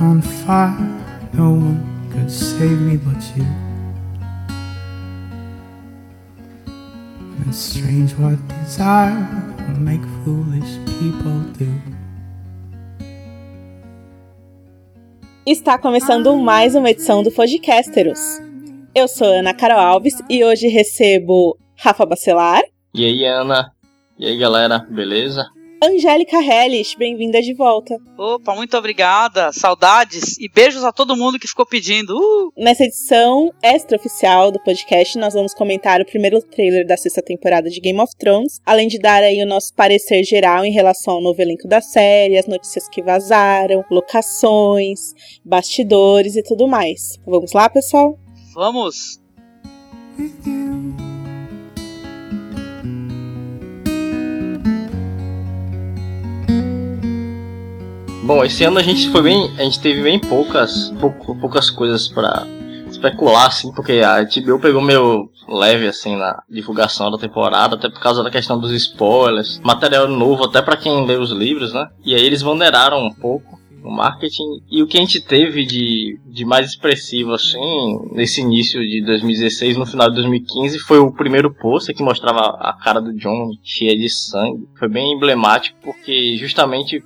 on fire, no one could save me but you. And it's strange what desire will make foolish people do. Está começando mais uma edição do Podcasteros. Eu sou Ana Carol Alves e hoje recebo Rafa Bacelar. E aí, Ana? E aí, galera, beleza? Angélica Hellish, bem-vinda de volta. Opa, muito obrigada, saudades e beijos a todo mundo que ficou pedindo. Uh! Nessa edição extra-oficial do podcast, nós vamos comentar o primeiro trailer da sexta temporada de Game of Thrones, além de dar aí o nosso parecer geral em relação ao novo elenco da série, as notícias que vazaram, locações, bastidores e tudo mais. Vamos lá, pessoal? Vamos! With you. Bom, esse ano a gente foi bem. A gente teve bem poucas, pouco, poucas coisas pra especular, assim, porque a HBO pegou meio leve, assim, na divulgação da temporada, até por causa da questão dos spoilers, material novo até pra quem lê os livros, né? E aí eles ponderaram um pouco o marketing e o que a gente teve de, de mais expressivo, assim, nesse início de 2016, no final de 2015, foi o primeiro pôster que mostrava a cara do John cheia de sangue. Foi bem emblemático porque justamente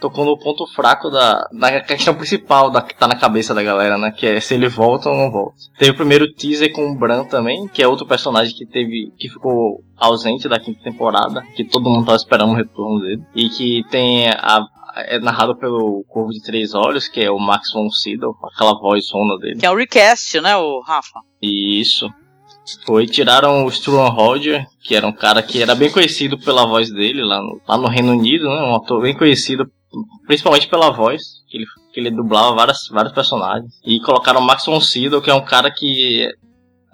tocou no ponto fraco da, da questão principal da, que tá na cabeça da galera, né? Que é se ele volta ou não volta. Teve o primeiro teaser com o Bran também, que é outro personagem que teve. que ficou ausente da quinta temporada, que todo mundo tava esperando o retorno dele. E que tem a. É narrado pelo Corvo de Três Olhos, que é o Max von Sydow, aquela voz sonda dele. Que é o recast, né, o Rafa? Isso. Foi, tiraram o Stuart Roger, que era um cara que era bem conhecido pela voz dele lá no, lá no Reino Unido, né? Um ator bem conhecido, principalmente pela voz, que ele, que ele dublava várias, vários personagens. E colocaram o Max von Sydow, que é um cara que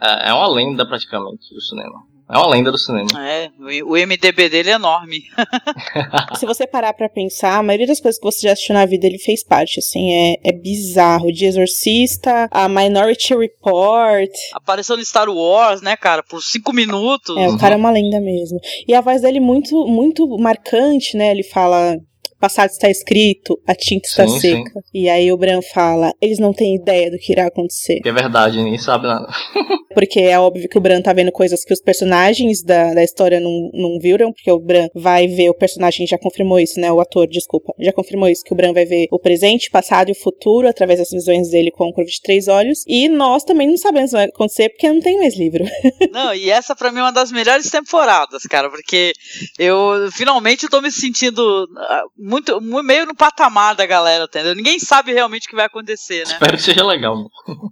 é, é uma lenda praticamente do cinema. É uma lenda do cinema. É, o MDB dele é enorme. Se você parar pra pensar, a maioria das coisas que você já assistiu na vida ele fez parte, assim, é, é bizarro. De Exorcista, a Minority Report. Apareceu no Star Wars, né, cara, por cinco minutos. É, o cara é uma lenda mesmo. E a voz dele muito, muito marcante, né? Ele fala. Passado está escrito, a tinta está Sim, seca. E aí o Bran fala, eles não têm ideia do que irá acontecer. É verdade, ninguém sabe nada. Porque é óbvio que o Bran tá vendo coisas que os personagens da, da história não, não viram, porque o Bran vai ver o personagem, já confirmou isso, né? O ator, desculpa, já confirmou isso, que o Bran vai ver o presente, o passado e o futuro através das visões dele com o Corvo de Três Olhos. E nós também não sabemos o que vai acontecer, porque não tem mais livro. Não, e essa pra mim é uma das melhores temporadas, cara, porque eu finalmente tô me sentindo ah, muito, mu- meio no patamar da galera, entendeu? Ninguém sabe realmente o que vai acontecer, né? Espero que seja legal.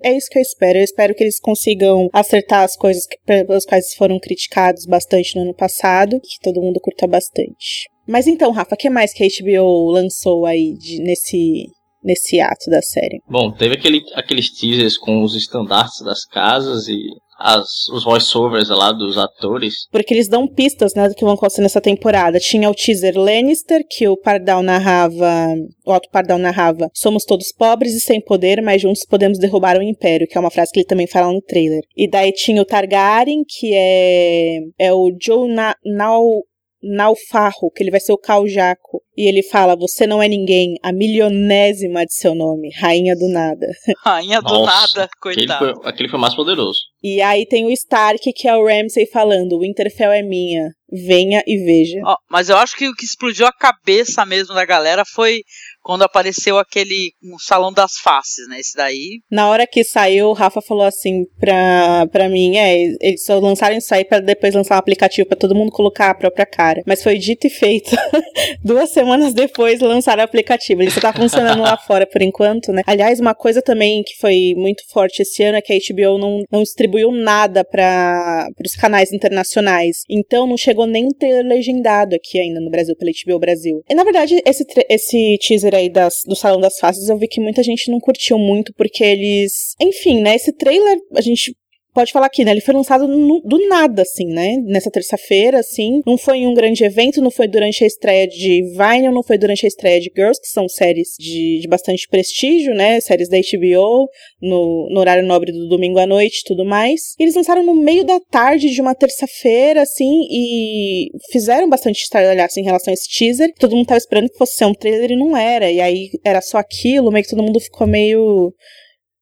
É isso que eu espero. Eu espero que eles consigam acertar as coisas que, pelas quais foram criticados bastante no ano passado, e que todo mundo curta bastante. Mas então, Rafa, o que mais que a HBO lançou aí de- nesse, nesse ato da série? Bom, teve aquele, aqueles teasers com os estandartes das casas e as, os voiceovers lá dos atores. Porque eles dão pistas, né, do que vão acontecer nessa temporada. Tinha o teaser Lannister, que o Pardal narrava, o Otto Pardal narrava, somos todos pobres e sem poder, mas juntos podemos derrubar o Império, que é uma frase que ele também fala no trailer. E daí tinha o Targaryen, que é, é o Joe Na, Nau, Naufarro, que ele vai ser o Khal Jaco. E ele fala, você não é ninguém, a milionésima de seu nome, rainha do nada. Rainha do Nossa, nada, Aquele coitado. foi, aquele foi mais poderoso. E aí tem o Stark, que é o Ramsay falando, Winterfell é minha, venha e veja. Ó, mas eu acho que o que explodiu a cabeça mesmo da galera foi quando apareceu aquele um salão das faces, né? Esse daí. Na hora que saiu, o Rafa falou assim pra, pra mim, é, eles só lançaram isso aí pra depois lançar um aplicativo pra todo mundo colocar a própria cara. Mas foi dito e feito. Duas semanas depois lançaram o aplicativo. Ele só tá funcionando lá fora por enquanto, né? Aliás, uma coisa também que foi muito forte esse ano é que a HBO não, não distribuiu nada para os canais internacionais. Então não chegou nem um trailer legendado aqui ainda no Brasil, pela HBO Brasil. E na verdade, esse, esse teaser aí das, do Salão das Faces, eu vi que muita gente não curtiu muito, porque eles. Enfim, né? Esse trailer, a gente pode falar aqui, né? Ele foi lançado no, do nada, assim, né? Nessa terça-feira, assim. Não foi em um grande evento, não foi durante a estreia de Vinyl, não foi durante a estreia de Girls, que são séries de, de bastante prestígio, né? Séries da HBO, no, no horário nobre do domingo à noite tudo mais. Eles lançaram no meio da tarde de uma terça-feira, assim, e fizeram bastante estardalhaço em relação a esse teaser. Todo mundo tava esperando que fosse ser um trailer e não era. E aí era só aquilo, meio que todo mundo ficou meio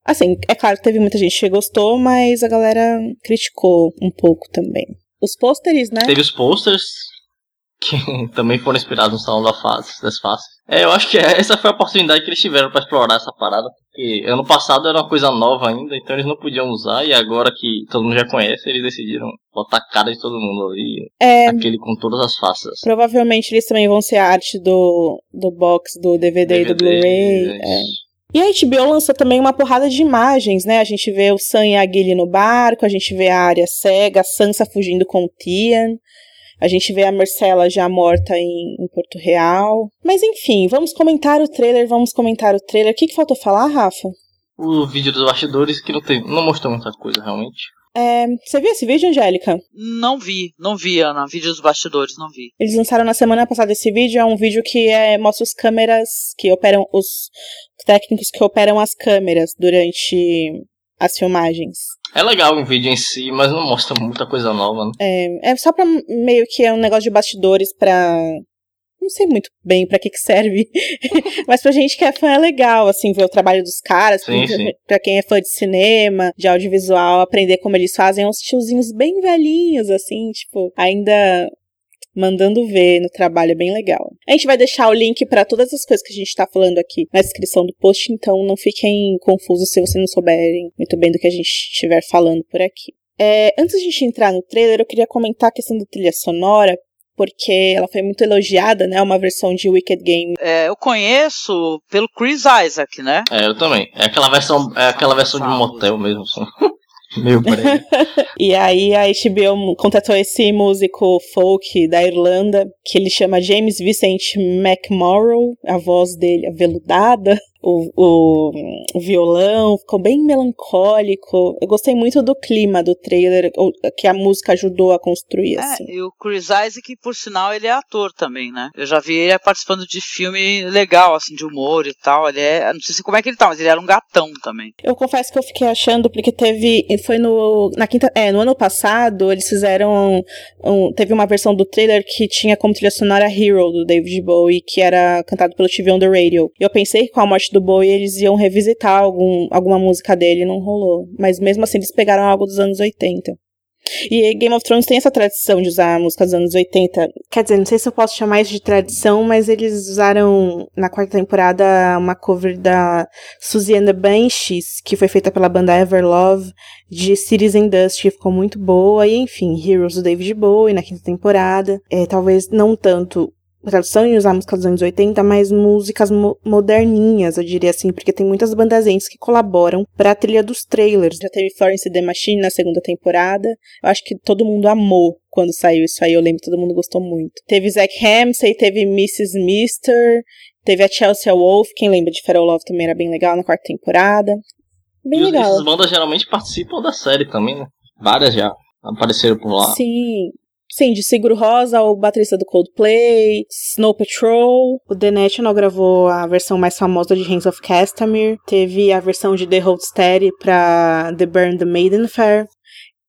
Assim, é claro que teve muita gente que gostou, mas a galera criticou um pouco também. Os pôsteres, né? Teve os posters que também foram inspirados no Salão da Fase, das Faces. É, eu acho que essa foi a oportunidade que eles tiveram para explorar essa parada, porque ano passado era uma coisa nova ainda, então eles não podiam usar, e agora que todo mundo já conhece, eles decidiram botar a cara de todo mundo ali, é, aquele com todas as faces. Provavelmente eles também vão ser a arte do, do box, do DVD, DVD e do Blu-ray. É. E a HBO lançou também uma porrada de imagens, né? A gente vê o Sam e a Gilly no barco, a gente vê a área cega, a Sansa fugindo com o Tian, a gente vê a Marcela já morta em, em, Porto Real. Mas enfim, vamos comentar o trailer, vamos comentar o trailer. O que, que faltou falar, Rafa? O vídeo dos bastidores que não, tem, não mostrou muita coisa, realmente. É, você viu esse vídeo, Angélica? Não vi, não vi, Ana. Vídeo dos bastidores, não vi. Eles lançaram na semana passada esse vídeo. É um vídeo que é, mostra os câmeras que operam, os técnicos que operam as câmeras durante as filmagens. É legal o vídeo em si, mas não mostra muita coisa nova, né? É, é só pra meio que é um negócio de bastidores pra não sei muito bem para que que serve, mas pra gente que é fã é legal, assim, ver o trabalho dos caras, sim, sim. pra quem é fã de cinema, de audiovisual, aprender como eles fazem uns tiozinhos bem velhinhos, assim, tipo, ainda mandando ver no trabalho, é bem legal. A gente vai deixar o link para todas as coisas que a gente tá falando aqui na descrição do post, então não fiquem confusos se vocês não souberem muito bem do que a gente estiver falando por aqui. É, antes de a gente entrar no trailer, eu queria comentar a questão da trilha sonora, porque ela foi muito elogiada, né? Uma versão de Wicked Game. É, eu conheço pelo Chris Isaac, né? É, eu também. É aquela versão, é aquela versão de um motel mesmo, assim. Meio E aí a HBO contratou esse músico folk da Irlanda, que ele chama James Vincent McMorrow, a voz dele aveludada o, o, o, violão, ficou bem melancólico. Eu gostei muito do clima do trailer, que a música ajudou a construir. É, assim. e o Chris Isaac, por sinal, ele é ator também, né? Eu já vi ele participando de filme legal, assim, de humor e tal. Ele é. Não sei como é que ele tá, mas ele era um gatão também. Eu confesso que eu fiquei achando, porque teve. Foi no. Na quinta. É, no ano passado, eles fizeram. Um, teve uma versão do trailer que tinha como trilha sonora Hero, do David Bowie, que era cantado pelo TV on the Radio. E eu pensei que com a morte do Bowie eles iam revisitar algum, alguma música dele não rolou. Mas mesmo assim eles pegaram algo dos anos 80. E Game of Thrones tem essa tradição de usar músicas dos anos 80. Quer dizer, não sei se eu posso chamar isso de tradição, mas eles usaram na quarta temporada uma cover da the Banshees, que foi feita pela banda Everlove, de Cities and Dust, que ficou muito boa. E enfim, Heroes do David Bowie na quinta temporada. É, talvez não tanto tradução em usar músicas dos anos 80, mas músicas mo moderninhas, eu diria assim, porque tem muitas bandas ends que colaboram pra trilha dos trailers. Já teve Florence The Machine na segunda temporada. Eu acho que todo mundo amou quando saiu isso aí, eu lembro que todo mundo gostou muito. Teve Zack Ramsey, teve Mrs. Mister, teve a Chelsea Wolf, quem lembra de Feral Love também era bem legal na quarta temporada. Bem e legal. Essas bandas geralmente participam da série também, né? Várias já apareceram por lá. Sim, Sim, de Seguro Rosa, o baterista do Coldplay, Snow Patrol. O The National gravou a versão mais famosa de Hands of Castamere. Teve a versão de The Hold Steady pra The Burn the Maiden Fair.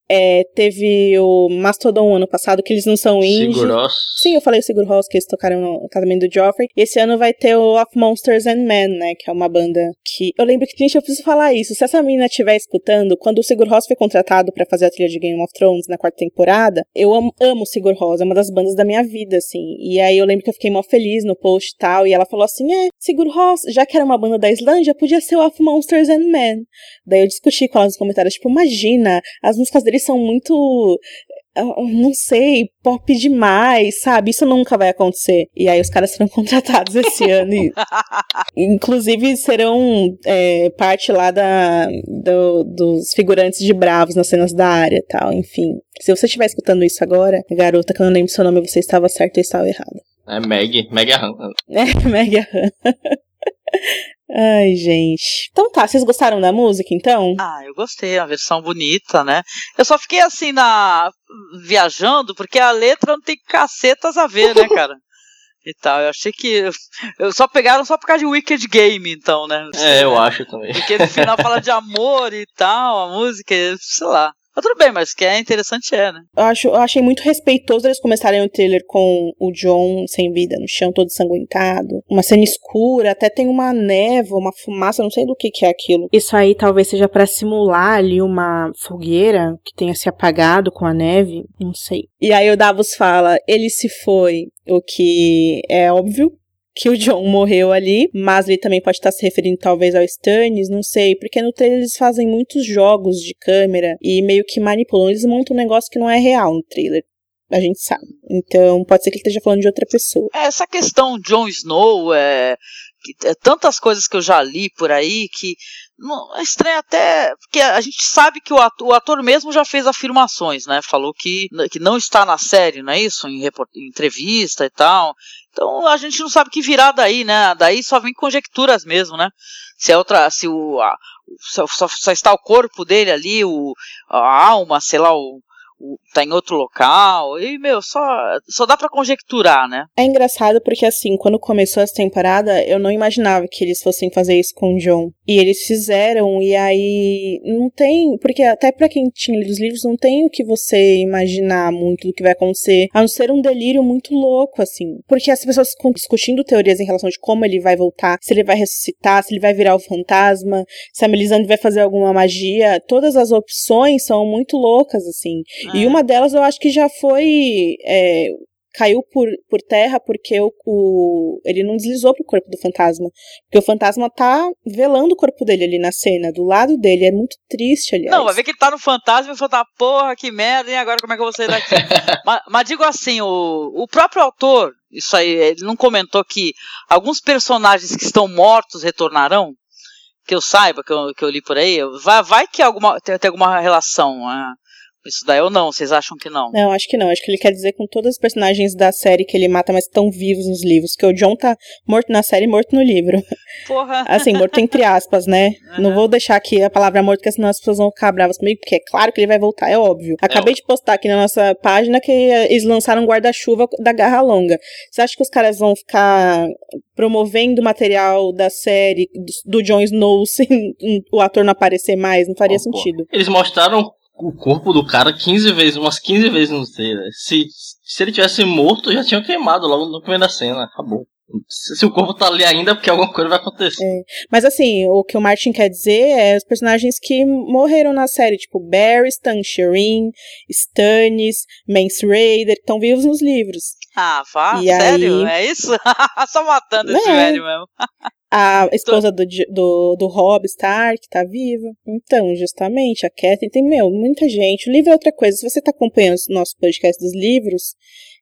É, teve o Mastodon ano passado, que eles não são indie. Sigur Sim, eu falei Sigur Rós, que eles tocaram no casamento do Joffrey. E esse ano vai ter o Of Monsters and Men, né? Que é uma banda que. Eu lembro que, gente, eu preciso falar isso. Se essa menina estiver escutando, quando o Sigur Rós foi contratado para fazer a trilha de Game of Thrones na quarta temporada, eu amo, amo Sigur Rós, é uma das bandas da minha vida, assim. E aí eu lembro que eu fiquei mó feliz no post e tal. E ela falou assim: é, Sigur Rós, já que era uma banda da Islândia, podia ser o Of Monsters and Men. Daí eu discuti com ela nos comentários, tipo, imagina, as músicas deles são muito ah, não sei, pop demais, sabe? Isso nunca vai acontecer. E aí os caras serão contratados esse ano. E, inclusive serão é, parte lá da, do, dos figurantes de bravos nas cenas da área e tal. Enfim, se você estiver escutando isso agora, garota, que eu não lembro seu nome, você estava certo e estava errado. É Meg, Meg Han. É, Meg Han. Ai, gente. Então tá, vocês gostaram da música, então? Ah, eu gostei, a versão bonita, né? Eu só fiquei assim na. viajando, porque a letra não tem cacetas a ver, né, cara? e tal. Eu achei que. Eu só pegaram só por causa de Wicked Game, então, né? É, eu acho também. Porque no final fala de amor e tal, a música, sei lá. Mas tudo bem, mas que é interessante é, né? Eu, acho, eu achei muito respeitoso eles começarem o trailer com o John sem vida no chão, todo sanguentado. Uma cena escura, até tem uma névoa, uma fumaça, não sei do que, que é aquilo. Isso aí talvez seja para simular ali uma fogueira que tenha se apagado com a neve, não sei. E aí o Davos fala, ele se foi, o que é óbvio, que o John morreu ali, mas ele também pode estar se referindo talvez ao Stannis, não sei, porque no trailer eles fazem muitos jogos de câmera e meio que manipulam, eles montam um negócio que não é real no trailer. A gente sabe. Então, pode ser que ele esteja falando de outra pessoa. É, essa questão Jon Snow, é, é tantas coisas que eu já li por aí que é estranho até, porque a gente sabe que o ator, o ator, mesmo já fez afirmações, né? Falou que, que não está na série, não é isso? Em, em entrevista e tal. Então a gente não sabe que virá daí, né? Daí só vem conjecturas mesmo, né? Se é outra, se o a, só, só, está o corpo dele ali, o, a alma, sei lá, o, tá em outro local. E, meu, só, só dá para conjecturar, né? É engraçado porque, assim, quando começou essa temporada, eu não imaginava que eles fossem fazer isso com o John. E eles fizeram, e aí não tem. Porque até para quem tinha lido os livros, não tem o que você imaginar muito do que vai acontecer, a não ser um delírio muito louco, assim. Porque as pessoas ficam discutindo teorias em relação de como ele vai voltar, se ele vai ressuscitar, se ele vai virar o fantasma, se a Melisandre vai fazer alguma magia. Todas as opções são muito loucas, assim. E uma delas eu acho que já foi. É, caiu por, por terra porque o, o, ele não deslizou pro corpo do fantasma. Porque o fantasma tá velando o corpo dele ali na cena, do lado dele. É muito triste, aliás. Não, vai ver que ele tá no fantasma e falou, porra, que merda, e agora como é que eu vou sair daqui? mas, mas, digo assim, o, o próprio autor, isso aí, ele não comentou que alguns personagens que estão mortos retornarão? Que eu saiba, que eu, que eu li por aí, vai, vai que alguma, tem, tem alguma relação. Né? Isso daí ou não? Vocês acham que não? Não, acho que não. Acho que ele quer dizer com todos os personagens da série que ele mata, mas estão vivos nos livros. Que o John tá morto na série e morto no livro. Porra. Assim, morto entre aspas, né? Uhum. Não vou deixar aqui a palavra morto, porque senão as pessoas vão ficar bravas comigo, porque é claro que ele vai voltar, é óbvio. Acabei é de postar aqui na nossa página que eles lançaram um guarda-chuva da Garra Longa. Você acha que os caras vão ficar promovendo material da série do, do Jon Snow sem o ator não aparecer mais? Não faria oh, sentido. Eles mostraram o corpo do cara 15 vezes, umas 15 vezes no trailer. Se, se ele tivesse morto, já tinha queimado logo no começo da cena. Acabou. Se o corpo tá ali ainda, é porque alguma coisa vai acontecer. É. Mas assim, o que o Martin quer dizer é os personagens que morreram na série, tipo Barry, Stan Shireen, Stannis, Mance Raider, que estão vivos nos livros. Ah, vá, e sério? Aí... É isso? Só matando esse é. velho mesmo. A esposa do, do, do Rob Stark tá viva. Então, justamente, a Catherine tem, meu, muita gente. O livro é outra coisa. Se você tá acompanhando o nosso podcast dos livros,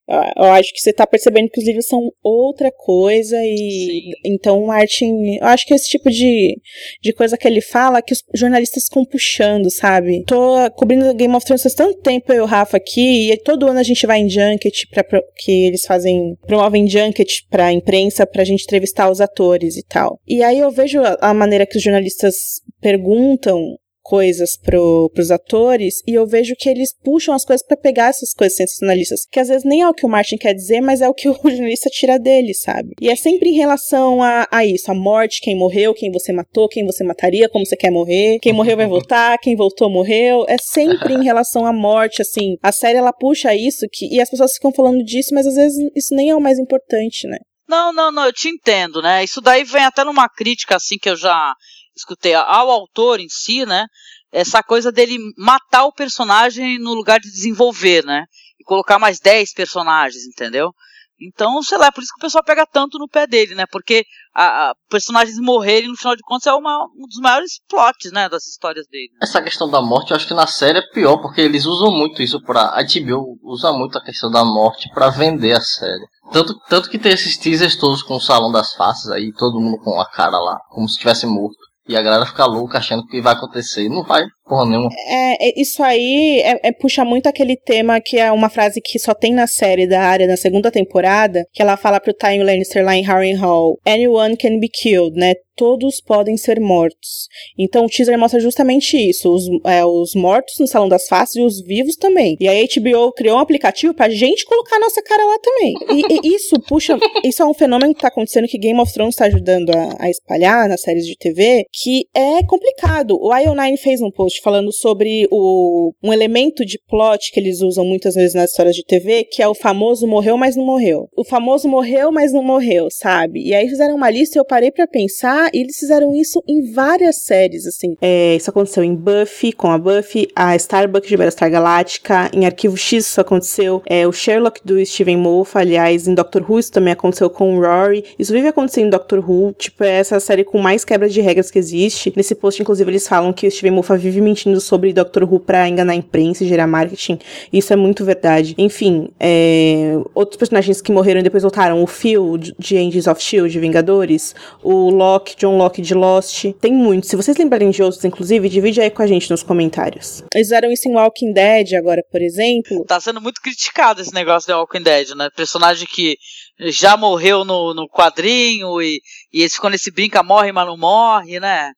eu acho que você tá percebendo que os livros são outra coisa e Sim. então o Martin, eu acho que esse tipo de, de coisa que ele fala que os jornalistas ficam puxando, sabe? Tô cobrindo Game of Thrones faz tanto tempo eu e o Rafa aqui e todo ano a gente vai em junket para que eles fazem promovem junket para imprensa pra gente entrevistar os atores e tal. E aí eu vejo a, a maneira que os jornalistas perguntam coisas pro, pros atores e eu vejo que eles puxam as coisas para pegar essas coisas sensacionalistas, que às vezes nem é o que o Martin quer dizer, mas é o que o jornalista tira dele, sabe? E é sempre em relação a, a isso, a morte, quem morreu, quem você matou, quem você mataria, como você quer morrer, quem morreu vai voltar, quem voltou morreu, é sempre em relação à morte, assim. A série ela puxa isso que, e as pessoas ficam falando disso, mas às vezes isso nem é o mais importante, né? Não, não, não, eu te entendo, né? Isso daí vem até numa crítica assim que eu já escutei ao autor em si, né? Essa coisa dele matar o personagem no lugar de desenvolver, né? E colocar mais 10 personagens, entendeu? Então, sei lá, é por isso que o pessoal pega tanto no pé dele, né? Porque a, a personagens morrerem, no final de contas, é uma, um dos maiores plots, né, das histórias dele. Né? Essa questão da morte, eu acho que na série é pior, porque eles usam muito isso pra. A HBO usa muito a questão da morte para vender a série. Tanto, tanto que tem esses teasers todos com o Salão das Faces aí, todo mundo com a cara lá, como se estivesse morto. E a galera fica louca achando que vai acontecer. Não vai porra nenhuma. É, é, isso aí é, é, puxa muito aquele tema que é uma frase que só tem na série da área na segunda temporada, que ela fala pro Tywin Lannister lá em Harrenhal, anyone can be killed, né? Todos podem ser mortos. Então o teaser mostra justamente isso: os, é, os mortos no Salão das Faces e os vivos também. E a HBO criou um aplicativo pra gente colocar nossa cara lá também. E, e isso puxa. Isso é um fenômeno que tá acontecendo que Game of Thrones tá ajudando a, a espalhar nas séries de TV, que é complicado. O IO9 fez um post falando sobre o, um elemento de plot que eles usam muitas vezes nas histórias de TV, que é o famoso morreu, mas não morreu. O famoso morreu, mas não morreu, sabe? E aí fizeram uma lista e eu parei para pensar, e eles fizeram isso em várias séries, assim. É, isso aconteceu em Buffy, com a Buffy, a Starbucks de Battlestar Galáctica, em Arquivo X isso aconteceu, é, o Sherlock do Steven Moffat, aliás, em Doctor Who isso também aconteceu com o Rory. Isso vive acontecendo em Doctor Who, tipo, é essa série com mais quebra de regras que existe. Nesse post, inclusive, eles falam que o Steven Moffat vive mentindo sobre Doctor Who pra enganar a imprensa e gerar marketing. Isso é muito verdade. Enfim, é, outros personagens que morreram e depois voltaram, o Phil de Angels of S.H.I.E.L.D., de Vingadores, o Locke, John Locke de Lost. Tem muitos. Se vocês lembrarem de outros, inclusive, divide aí com a gente nos comentários. Eles fizeram isso em Walking Dead agora, por exemplo. Tá sendo muito criticado esse negócio de Walking Dead, né? Personagem que já morreu no, no quadrinho e, e eles ficam nesse brinca, morre, mas não morre, né?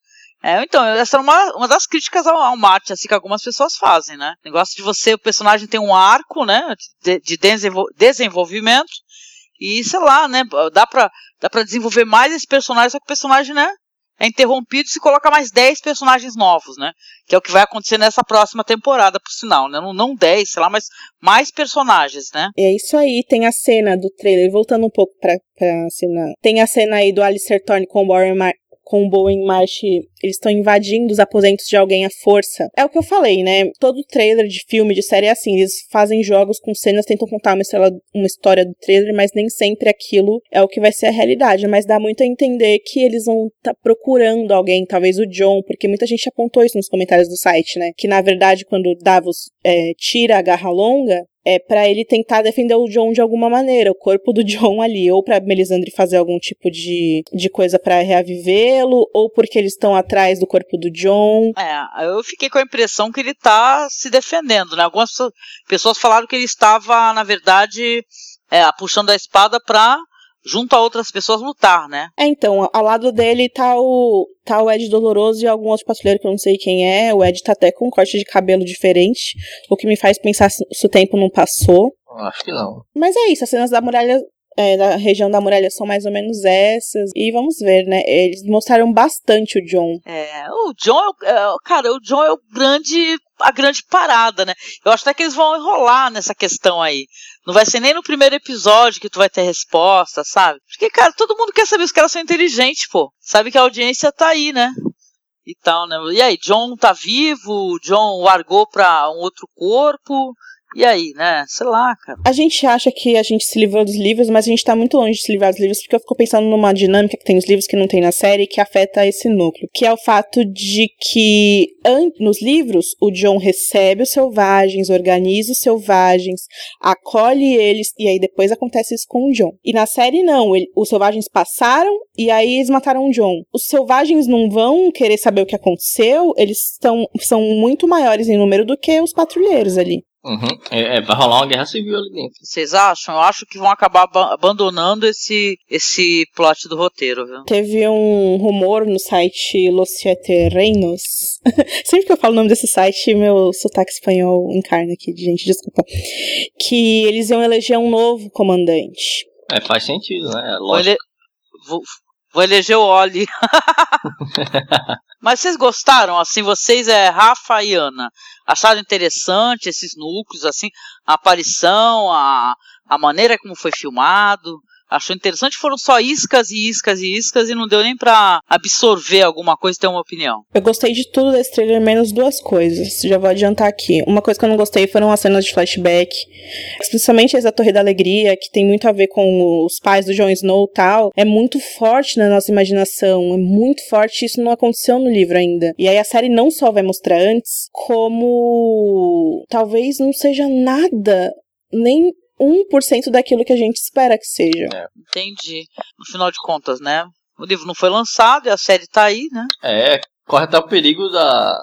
É, então, essa é uma, uma das críticas ao, ao Marte, assim, que algumas pessoas fazem, né? O negócio de você, o personagem tem um arco, né? De, de desenvolvimento. E, sei lá, né? Dá pra, dá pra desenvolver mais esse personagem, só que o personagem, né? É interrompido e se coloca mais 10 personagens novos, né? Que é o que vai acontecer nessa próxima temporada, por sinal, né? Não, não 10, sei lá, mas mais personagens, né? É isso aí, tem a cena do trailer, voltando um pouco pra, pra cena. Tem a cena aí do Alistair Thorne com o Warren, com o Bowen Marsh, eles estão invadindo os aposentos de alguém à força. É o que eu falei, né? Todo trailer de filme, de série é assim, eles fazem jogos com cenas, tentam contar uma história, uma história do trailer, mas nem sempre aquilo é o que vai ser a realidade. Mas dá muito a entender que eles vão estar tá procurando alguém, talvez o John, porque muita gente apontou isso nos comentários do site, né? Que na verdade, quando Davos é, tira a garra longa, é para ele tentar defender o John de alguma maneira, o corpo do John ali, ou para Melisandre fazer algum tipo de, de coisa para reavivê-lo, ou porque eles estão atrás do corpo do John. É, eu fiquei com a impressão que ele tá se defendendo, né? Algumas pessoas falaram que ele estava, na verdade, é, puxando a espada pra junto a outras pessoas lutar, né? É, então, ao lado dele tá o, tá o Ed Doloroso e algum outro patrulheiro que eu não sei quem é. O Ed tá até com um corte de cabelo diferente, o que me faz pensar se, se o tempo não passou. Acho que não. Mas é isso, as cenas da muralha é, da região da muralha são mais ou menos essas. E vamos ver, né? Eles mostraram bastante o John. É, o John é, é cara, o John é o grande a grande parada, né? Eu acho até que eles vão enrolar nessa questão aí. Não vai ser nem no primeiro episódio que tu vai ter resposta, sabe? Porque, cara, todo mundo quer saber, os caras são inteligentes, pô. Sabe que a audiência tá aí, né? E tal, né? E aí, John tá vivo, John largou pra um outro corpo. E aí, né? Sei lá, cara. A gente acha que a gente se livrou dos livros, mas a gente tá muito longe de se livrar dos livros, porque eu fico pensando numa dinâmica que tem nos livros que não tem na série, que afeta esse núcleo. Que é o fato de que nos livros, o John recebe os selvagens, organiza os selvagens, acolhe eles, e aí depois acontece isso com o John. E na série, não. Ele, os selvagens passaram, e aí eles mataram o John. Os selvagens não vão querer saber o que aconteceu, eles estão, são muito maiores em número do que os patrulheiros ali. Uhum. É, é, vai rolar uma guerra civil ali dentro. Vocês acham? Eu acho que vão acabar ab abandonando esse, esse plot do roteiro, viu? Teve um rumor no site Los Siete Reinos. Sempre que eu falo o nome desse site, meu sotaque espanhol encarna aqui, gente, desculpa. Que eles iam eleger um novo comandante. É, faz sentido, né? É vou, ele... vou, eleger o Oli. Mas vocês gostaram? Assim, vocês é Rafa e Ana. Acharam interessante esses núcleos, assim, a aparição, a, a maneira como foi filmado? Achou interessante foram só iscas e iscas e iscas e não deu nem para absorver alguma coisa e ter uma opinião. Eu gostei de tudo desse trailer, menos duas coisas. Já vou adiantar aqui. Uma coisa que eu não gostei foram as cenas de flashback, especialmente essa Torre da Alegria, que tem muito a ver com os pais do Jon Snow e tal. É muito forte na nossa imaginação, é muito forte. Isso não aconteceu no livro ainda. E aí a série não só vai mostrar antes, como talvez não seja nada nem 1% daquilo que a gente espera que seja. É. Entendi. No final de contas, né? O livro não foi lançado e a série tá aí, né? É, corre até o perigo da,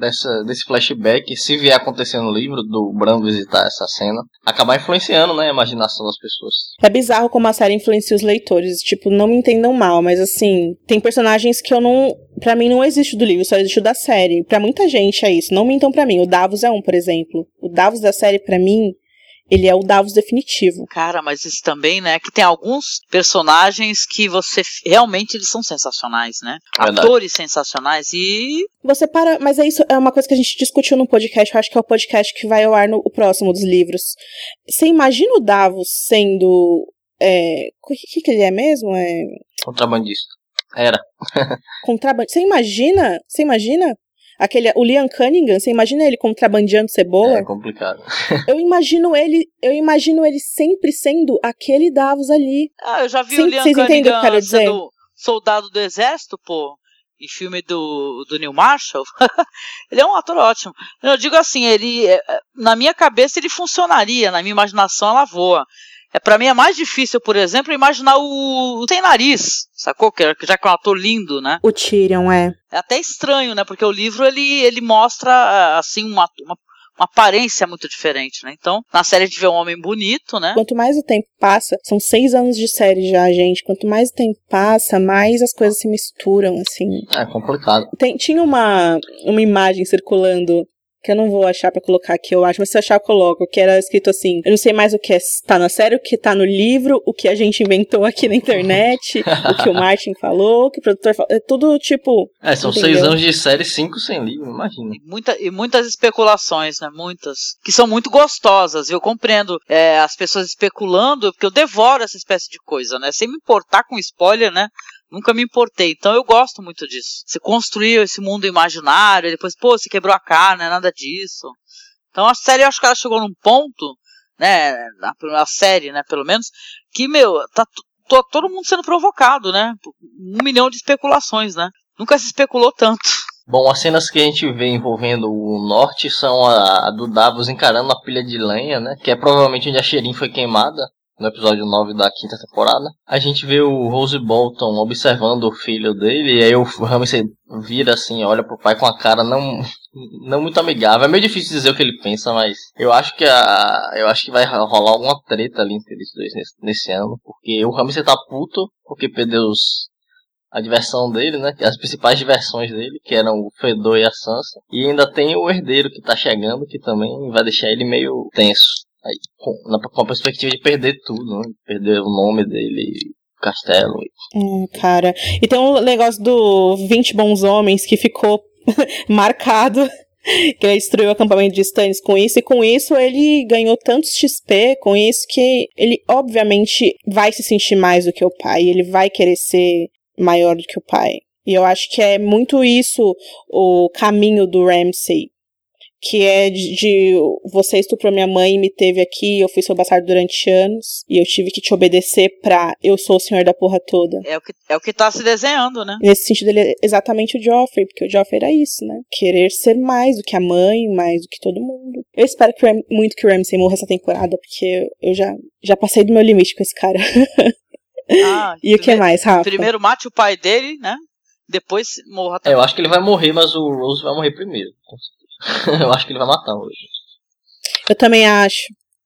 dessa, desse flashback, se vier acontecer no livro, do Bran visitar essa cena, acabar influenciando, né, a imaginação das pessoas. É bizarro como a série influencia os leitores. Tipo, não me entendam mal, mas assim, tem personagens que eu não. Pra mim não existe do livro, só existe o da série. Pra muita gente é isso. Não mintam pra mim. O Davos é um, por exemplo. O Davos da série, pra mim, ele é o Davos definitivo. Cara, mas isso também, né? Que tem alguns personagens que você realmente eles são sensacionais, né? Verdade. Atores sensacionais e Você para. Mas é isso, é uma coisa que a gente discutiu no podcast. Eu acho que é o podcast que vai ao ar no o próximo dos livros. Você imagina o Davos sendo. É, o que, que ele é mesmo? É. Contrabandista. Era. Contrabandista. Você imagina? Você imagina? Aquele, o Liam Cunningham, você imagina ele contrabandeando cebola? É complicado. Eu imagino ele, eu imagino ele sempre sendo aquele Davos ali. Ah, eu já vi Sim, o Liam vocês entendem o que eu Cunningham quero dizer? sendo soldado do exército, pô, em filme do, do Neil Marshall. ele é um ator ótimo. Eu digo assim, ele, é, na minha cabeça ele funcionaria, na minha imaginação ela voa. É, para mim é mais difícil, por exemplo, imaginar o, o Sem Nariz, sacou? Que, já que é um ator lindo, né? O Tyrion é. É até estranho, né? Porque o livro ele, ele mostra ah, assim uma, uma, uma aparência muito diferente, né? Então, na série a gente vê um homem bonito, né? Quanto mais o tempo passa, são seis anos de série já, gente. Quanto mais o tempo passa, mais as coisas se misturam, assim. É complicado. Tem, tinha uma, uma imagem circulando que eu não vou achar pra colocar aqui, eu acho, mas se eu achar, eu coloco, que era escrito assim, eu não sei mais o que é, tá na série, o que tá no livro, o que a gente inventou aqui na internet, o que o Martin falou, o que o produtor falou, é tudo tipo... É, são Entendeu? seis anos de série, cinco sem livro, imagina. E, muita, e muitas especulações, né? Muitas. Que são muito gostosas. Eu compreendo é, as pessoas especulando, porque eu devoro essa espécie de coisa, né? Sem me importar com spoiler, né? Nunca me importei. Então eu gosto muito disso. Você construiu esse mundo imaginário, e depois, pô, você quebrou a cara, não é nada disso. Então a série, eu acho que ela chegou num ponto, né? Na, série, né? Pelo menos, que, meu, tá t- to- todo mundo sendo provocado, né? Um milhão de especulações, né? Nunca se especulou tanto. Bom, as cenas que a gente vê envolvendo o norte são a, a do Davos encarando a pilha de lenha, né? Que é provavelmente onde a Sherin foi queimada, no episódio 9 da quinta temporada. A gente vê o Rose Bolton observando o filho dele, e aí o Ramsay vira assim, olha pro pai com a cara não, não muito amigável. É meio difícil dizer o que ele pensa, mas eu acho que a, eu acho que vai rolar alguma treta ali entre eles dois nesse, nesse ano, porque o Ramsay tá puto porque perdeu os, a diversão dele, né? As principais diversões dele, que eram o Fedor e a Sansa. E ainda tem o herdeiro que tá chegando, que também vai deixar ele meio tenso. Aí, com, na, com a perspectiva de perder tudo, né? Perder o nome dele, o castelo. Hum, cara. E tem um negócio do 20 bons homens que ficou marcado. Que ele destruiu o acampamento de Stannis com isso, e com isso ele ganhou tantos XP, com isso que ele obviamente vai se sentir mais do que o pai, ele vai querer ser maior do que o pai. E eu acho que é muito isso o caminho do Ramsay. Que é de, de você estuprou minha mãe e me teve aqui, eu fui seu bastardo durante anos, e eu tive que te obedecer pra eu sou o senhor da porra toda. É o que, é o que tá se desenhando, né? Nesse sentido, ele é exatamente o Joffrey, porque o Joffrey era isso, né? Querer ser mais do que a mãe, mais do que todo mundo. Eu espero que Ram- muito que o Ramsay morra essa temporada, porque eu já, já passei do meu limite com esse cara. Ah, e o que mais, Rafa? Primeiro mate o pai dele, né? Depois morra É, também. eu acho que ele vai morrer, mas o Rose vai morrer primeiro. eu acho que ele vai matar hoje. Eu também acho.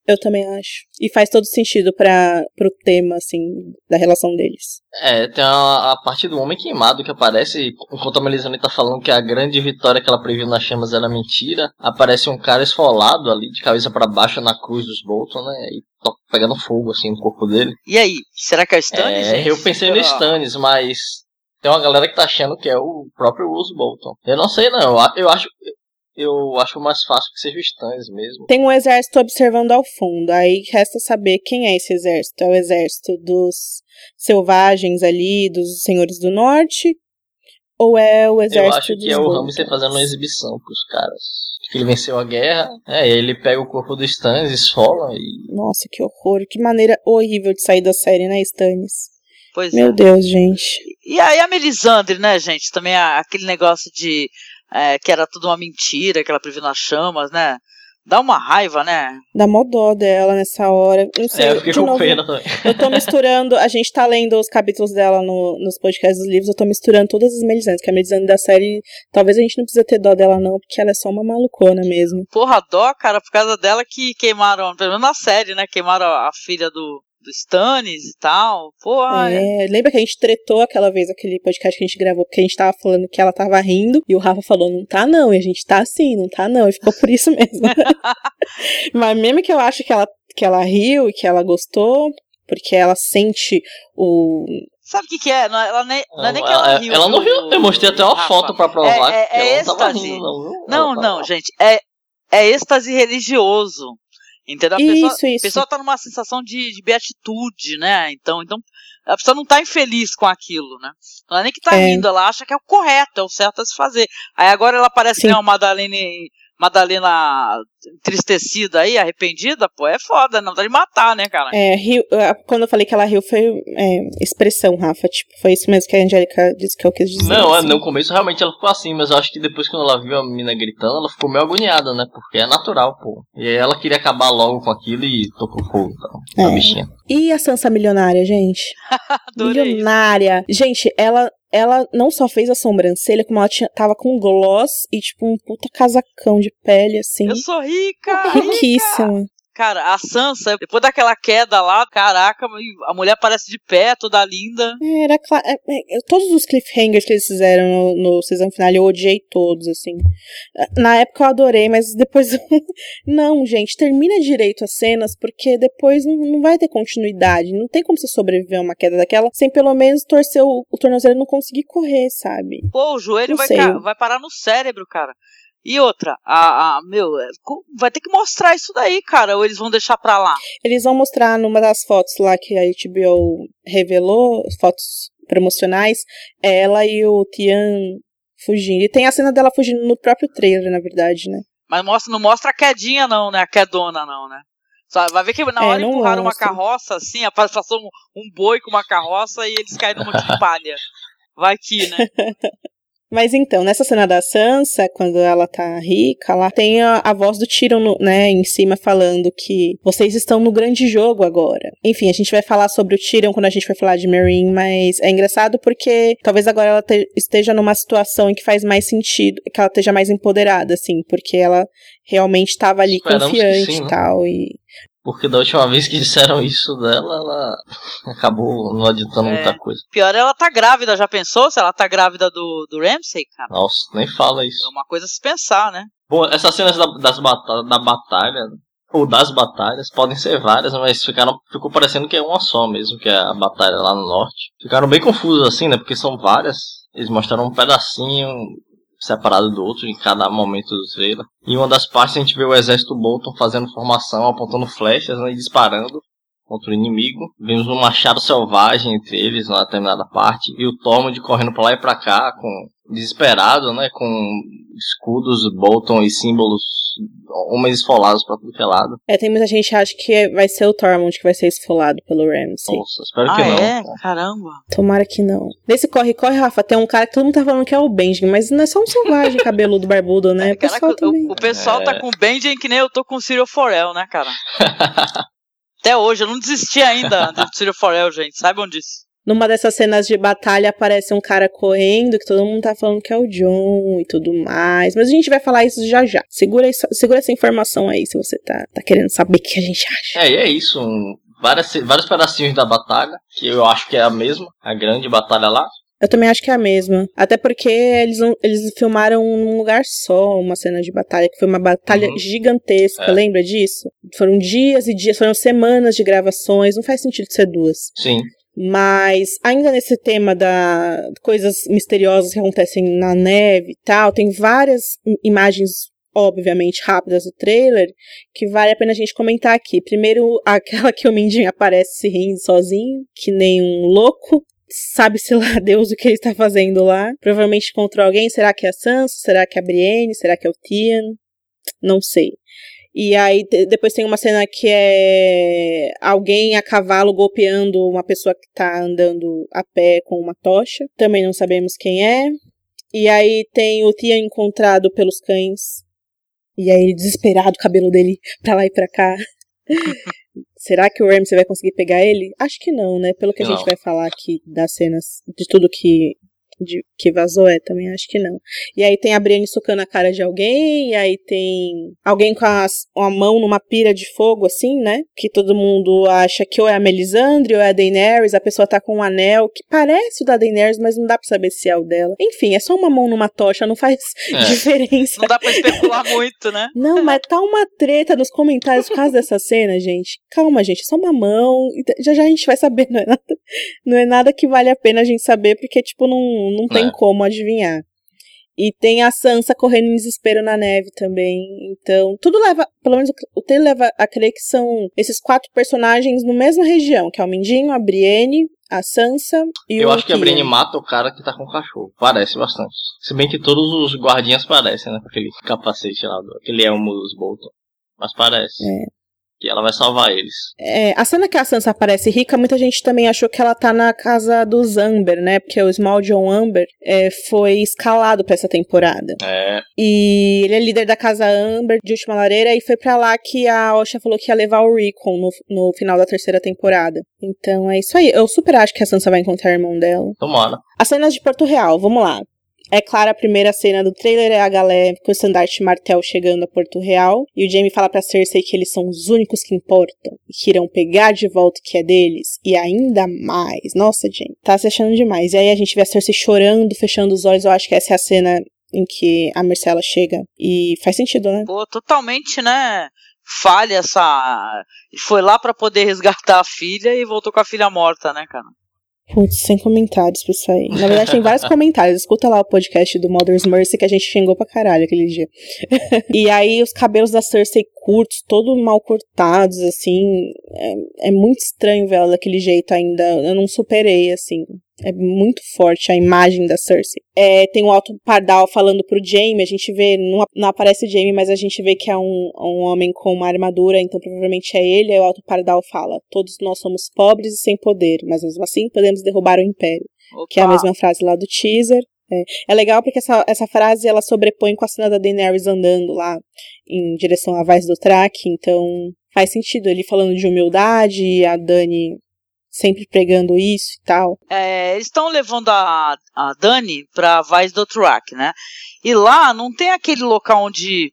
Eu também acho. E faz todo sentido para pro tema, assim, da relação deles. É, tem a, a parte do homem queimado que aparece, enquanto a Melisandre tá falando que a grande vitória que ela previu nas chamas era mentira, aparece um cara esfolado ali, de cabeça para baixo na cruz dos Bolton, né, e to- pegando fogo, assim, no corpo dele. E aí, será que é o Stannis? É, eu pensei no Stannis, mas tem uma galera que tá achando que é o próprio Rose Bolton. Eu não sei não, eu acho, eu acho mais fácil que seja o Stannis mesmo. Tem um exército observando ao fundo, aí resta saber quem é esse exército. É o exército dos selvagens ali, dos senhores do norte? Ou é o Eu exército acho dos que é o? Ramsay fazendo uma exibição pros caras. Que ele venceu a guerra, é, ele pega o corpo do Stannis, esfola e Nossa, que horror. Que maneira horrível de sair da série, né, Stannis? Pois Meu é. Deus, gente. E aí a Melisandre, né, gente? Também a- aquele negócio de é, que era tudo uma mentira, que ela previu nas chamas, né? Dá uma raiva, né? Dá mó dó dela nessa hora. Não sei, É, eu fiquei com novo, pena também. Eu tô misturando, a gente tá lendo os capítulos dela no- nos podcasts dos livros, eu tô misturando todas as Melisandres, que a Melisandre da série, talvez a gente não precisa ter dó dela não, porque ela é só uma malucona mesmo. Porra, dó, cara, por causa dela que queimaram, pelo menos na série, né? Queimaram a filha do, do Stannis e tal. Porra, é. É, lembra que a gente tretou aquela vez, aquele podcast que a gente gravou, porque a gente tava falando que ela tava rindo, e o Rafa falou, não tá não, e a gente tá assim, não tá não, e ficou por isso mesmo. Mas mesmo que eu acho que ela, que ela riu e que ela gostou, porque ela sente o... Sabe o que, que é? Não, ela nem, não é nem que ela, ela riu. ela não riu, eu mostrei até uma Rafa. foto pra provar É- é- que ela é não tava êxtase. rindo, não, viu? Não, não, gente. É, é êxtase religioso. Entendeu? A pessoa, Isso, isso. a pessoa tá numa sensação de, de beatitude, né? Então, então, a pessoa não tá infeliz com aquilo, né? Não é nem que tá É. rindo, ela acha que é o correto, é o certo a se fazer. Aí agora ela parece Sim. né, uma Madalene, Madalena entristecida aí, arrependida, pô, é foda, não dá de matar, né, cara? É, riu, quando eu falei que ela riu, foi é, expressão, Rafa, tipo, foi isso mesmo que a Angélica disse que eu quis dizer. Não, é, assim. no começo realmente ela ficou assim, mas eu acho que depois quando ela viu a menina gritando, ela ficou meio agoniada, né? Porque é natural, pô. E aí ela queria acabar logo com aquilo e tocou fogo, então, É. a bichinha. E a Sansa milionária, gente? Milionária. Gente, ela, ela não só fez a sobrancelha, como ela tinha, tava com gloss e, tipo, um puta casacão de pele, assim. Eu sou rica! rica. Riquíssima. Cara, a Sansa, depois daquela queda lá, caraca, a mulher parece de pé, toda linda. É, Era cla- é, é, todos os cliffhangers que eles fizeram no, no season final, eu odiei todos, assim. Na época eu adorei, mas depois. não, gente, termina direito as cenas, porque depois não, não vai ter continuidade. Não tem como você sobreviver a uma queda daquela sem pelo menos torcer o, o tornozelo e não conseguir correr, sabe? Pô, o joelho vai, vai parar no cérebro, cara. E outra, a, a- meu, é, vai ter que mostrar isso daí, cara, ou eles vão deixar pra lá. Eles vão mostrar numa das fotos lá que a HBO revelou, fotos promocionais, ela e o Tian fugindo. E tem a cena dela fugindo no próprio trailer, na verdade, né? Mas mostra, não mostra a quedinha, não, né? A quedona, não, né? Só vai ver que na É, hora não empurraram uma carroça, assim, passou um, um boi com uma carroça e eles caíram num monte de palha. Vai que, né? Mas então, nessa cena da Sansa, quando ela tá rica, lá tem a, a voz do Tyrion, no- né, em cima falando que vocês estão no grande jogo agora. Enfim, a gente vai falar sobre o Tyrion quando a gente vai falar de Meereen, mas é engraçado porque talvez agora ela te- esteja numa situação em que faz mais sentido, que ela esteja mais empoderada, assim, porque ela realmente estava ali Esperamos confiante sim, e né? tal, e Porque da última vez que disseram isso dela, ela acabou não adiantando É. muita coisa. Pior, ela tá grávida, já pensou se ela tá grávida do, do Ramsay, cara? Nossa, nem fala É isso. uma coisa a se pensar, né? Bom, essas cenas da, das bata da batalha, ou das batalhas, podem ser várias, mas ficaram, ficou parecendo que é uma só mesmo, que é a batalha lá no norte. Ficaram bem confusos assim, né? Porque são várias. Eles mostraram um pedacinho separado do outro em cada momento do trailer. E uma das partes a gente vê o exército Bolton fazendo formação, apontando flechas né, e disparando contra o inimigo. Vemos um machado selvagem entre eles na determinada parte. E o Tormund correndo pra lá e pra cá, com desesperado, né? Com escudos Bolton e símbolos, homens esfolados pra tudo que é lado. é, tem muita gente que acha que vai ser o Tormund que vai ser esfolado pelo Ramsay. Nossa, espero ah, que não. é? Caramba. Tomara que não. Nesse corre-corre, Rafa, tem um cara que todo mundo tá falando que é o Benjamin, mas não é só um selvagem cabeludo barbudo, né? O Caraca, pessoal o- também. o, pessoal É. tá com o Benjen que nem eu tô com o Cyril Forel, né, cara? Até hoje, eu não desisti ainda do Cyril Forel, gente. Saibam disso. Numa dessas cenas de batalha aparece um cara correndo, que todo mundo tá falando que é o John e tudo mais. Mas a gente vai falar isso já já. Segura, isso, segura essa informação aí, se você tá, tá querendo saber o que a gente acha. É, e é isso. Um, várias, vários pedacinhos da batalha, que eu acho que é a mesma, a grande batalha lá. Eu também acho que é a mesma. Até porque eles, eles filmaram num lugar só uma cena de batalha, que foi uma batalha Uhum. gigantesca, É. lembra disso? Foram dias e dias, foram semanas de gravações, não faz sentido ser duas. Sim. Mas ainda nesse tema da coisas misteriosas que acontecem na neve e tal, tem várias im- imagens obviamente rápidas do trailer que vale a pena a gente comentar aqui. Primeiro, aquela que o Mindinho aparece se rindo sozinho, que nem um louco. Sabe-se lá Deus o que ele está fazendo lá. Provavelmente contra alguém. Será que é a Sansa? Será que é a Brienne? Será que é o Tian? Não sei. E aí depois tem uma cena que é alguém a cavalo golpeando uma pessoa que tá andando a pé com uma tocha. Também não sabemos quem é. E aí tem o Tia encontrado pelos cães E aí ele desesperado, o cabelo dele pra lá e pra cá. Será que o Ramsey vai conseguir pegar ele? Acho que não, né? Pelo que a Não. gente vai falar aqui das cenas, de tudo que, de- que vazou, é, também acho que não. E aí tem a Brienne socando a cara de alguém, e aí tem alguém com as- a mão numa pira de fogo, assim, né? Que todo mundo acha que ou é a Melisandre ou é a Daenerys, a pessoa tá com um anel que parece o da Daenerys, mas não dá pra saber se é o dela. Enfim, é só uma mão numa tocha, não faz É. diferença. Não dá pra especular muito, né? Não, mas tá uma treta nos comentários por causa dessa cena, gente. Calma, gente, é só uma mão. e Já já a gente vai saber, não é nada, não é nada que vale a pena a gente saber, porque, tipo, não, não tem É. como adivinhar. E tem a Sansa correndo em desespero na neve também. Então, tudo leva, pelo menos o trailer leva a crer que são esses quatro personagens na mesma região, que é o Mindinho, a Brienne, a Sansa e o Eu acho que a. Brienne mata o cara que tá com o cachorro. Parece bastante. Se bem que todos os guardinhas parecem, né? Com aquele capacete lá, do- aquele elmo dos Bolton. Mas parece. É. Que ela vai salvar eles. É, a cena que a Sansa aparece rica, muita gente também achou que ela tá na casa dos Amber, né? Porque o Small John Amber é, foi escalado pra essa temporada. É. E ele é líder da casa Amber de Última Lareira e foi pra lá que a Osha falou que ia levar o Recon no, no final da terceira temporada. Então é isso aí. Eu super acho que a Sansa vai encontrar o irmão dela. Tomara. As cenas de Porto Real, vamos lá. É clara a primeira cena do trailer é a galera com o estandarte martel chegando a Porto Real. E o Jaime fala pra Cersei que eles são os únicos que importam. E que irão pegar de volta o que é deles. E ainda mais. Nossa, Jaime, tá se achando demais. E aí a gente vê a Cersei chorando, fechando os olhos. Eu acho que essa é a cena em que a Marcela chega. E faz sentido, né? Pô, totalmente, né? Falha essa. Foi lá pra poder resgatar a filha e voltou com a filha morta, né, cara? Putz, sem comentários pra isso aí. Na verdade, tem vários comentários. Escuta lá o podcast do Mother's Mercy que a gente xingou pra caralho aquele dia. e aí, os cabelos da Cersei curtos, todos mal cortados, assim. É, é muito estranho ver ela daquele jeito ainda. Eu não superei, assim. É muito forte a imagem da Cersei. É, tem o Alto Pardal falando pro Jaime, a gente vê, não, não aparece Jaime, mas a gente vê que é um, um homem com uma armadura, então provavelmente é ele. Aí o Alto Pardal fala: Todos nós somos pobres e sem poder, mas mesmo assim podemos derrubar o Império. Que é a Opa. mesma frase lá do teaser. É, É legal porque essa, essa frase ela sobrepõe com a cena da Daenerys andando lá em direção à Vaz do Track, então faz sentido ele falando de humildade e a Dani sempre pregando isso e tal. É, eles estão levando a, a Dani pra Vaz do Track, né? E lá não tem aquele local onde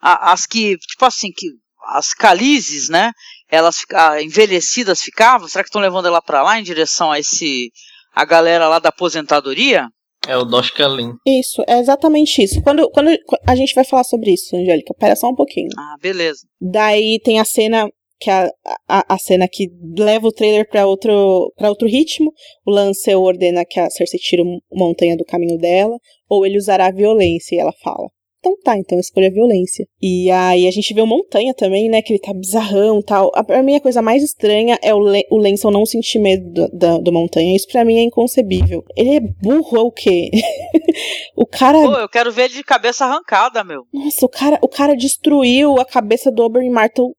a- as que, tipo assim, que as calizes, né? Elas fica- envelhecidas ficavam. Será que estão levando ela pra lá em direção a esse a galera lá da aposentadoria? É o Doshkalin. Isso, é exatamente isso. Quando, quando a gente vai falar sobre isso, Angélica, pera só um pouquinho. Ah, beleza. Daí tem a cena que é a, a, a cena que leva o trailer pra outro para outro ritmo. O Lancel ordena que a Cersei tire o Montanha do caminho dela, ou ele usará a violência, e ela fala. Então tá, então escolha a violência. E aí a gente vê o Montanha também, né, que ele tá bizarrão e tal. A, pra mim a coisa mais estranha é o, Le, o Lancel não sentir medo do, da- do Montanha. Isso pra mim é inconcebível. Ele é burro ou o quê? o cara Pô, eu quero ver ele de cabeça arrancada, meu. nossa, o cara, o cara destruiu a cabeça do Oberyn Martell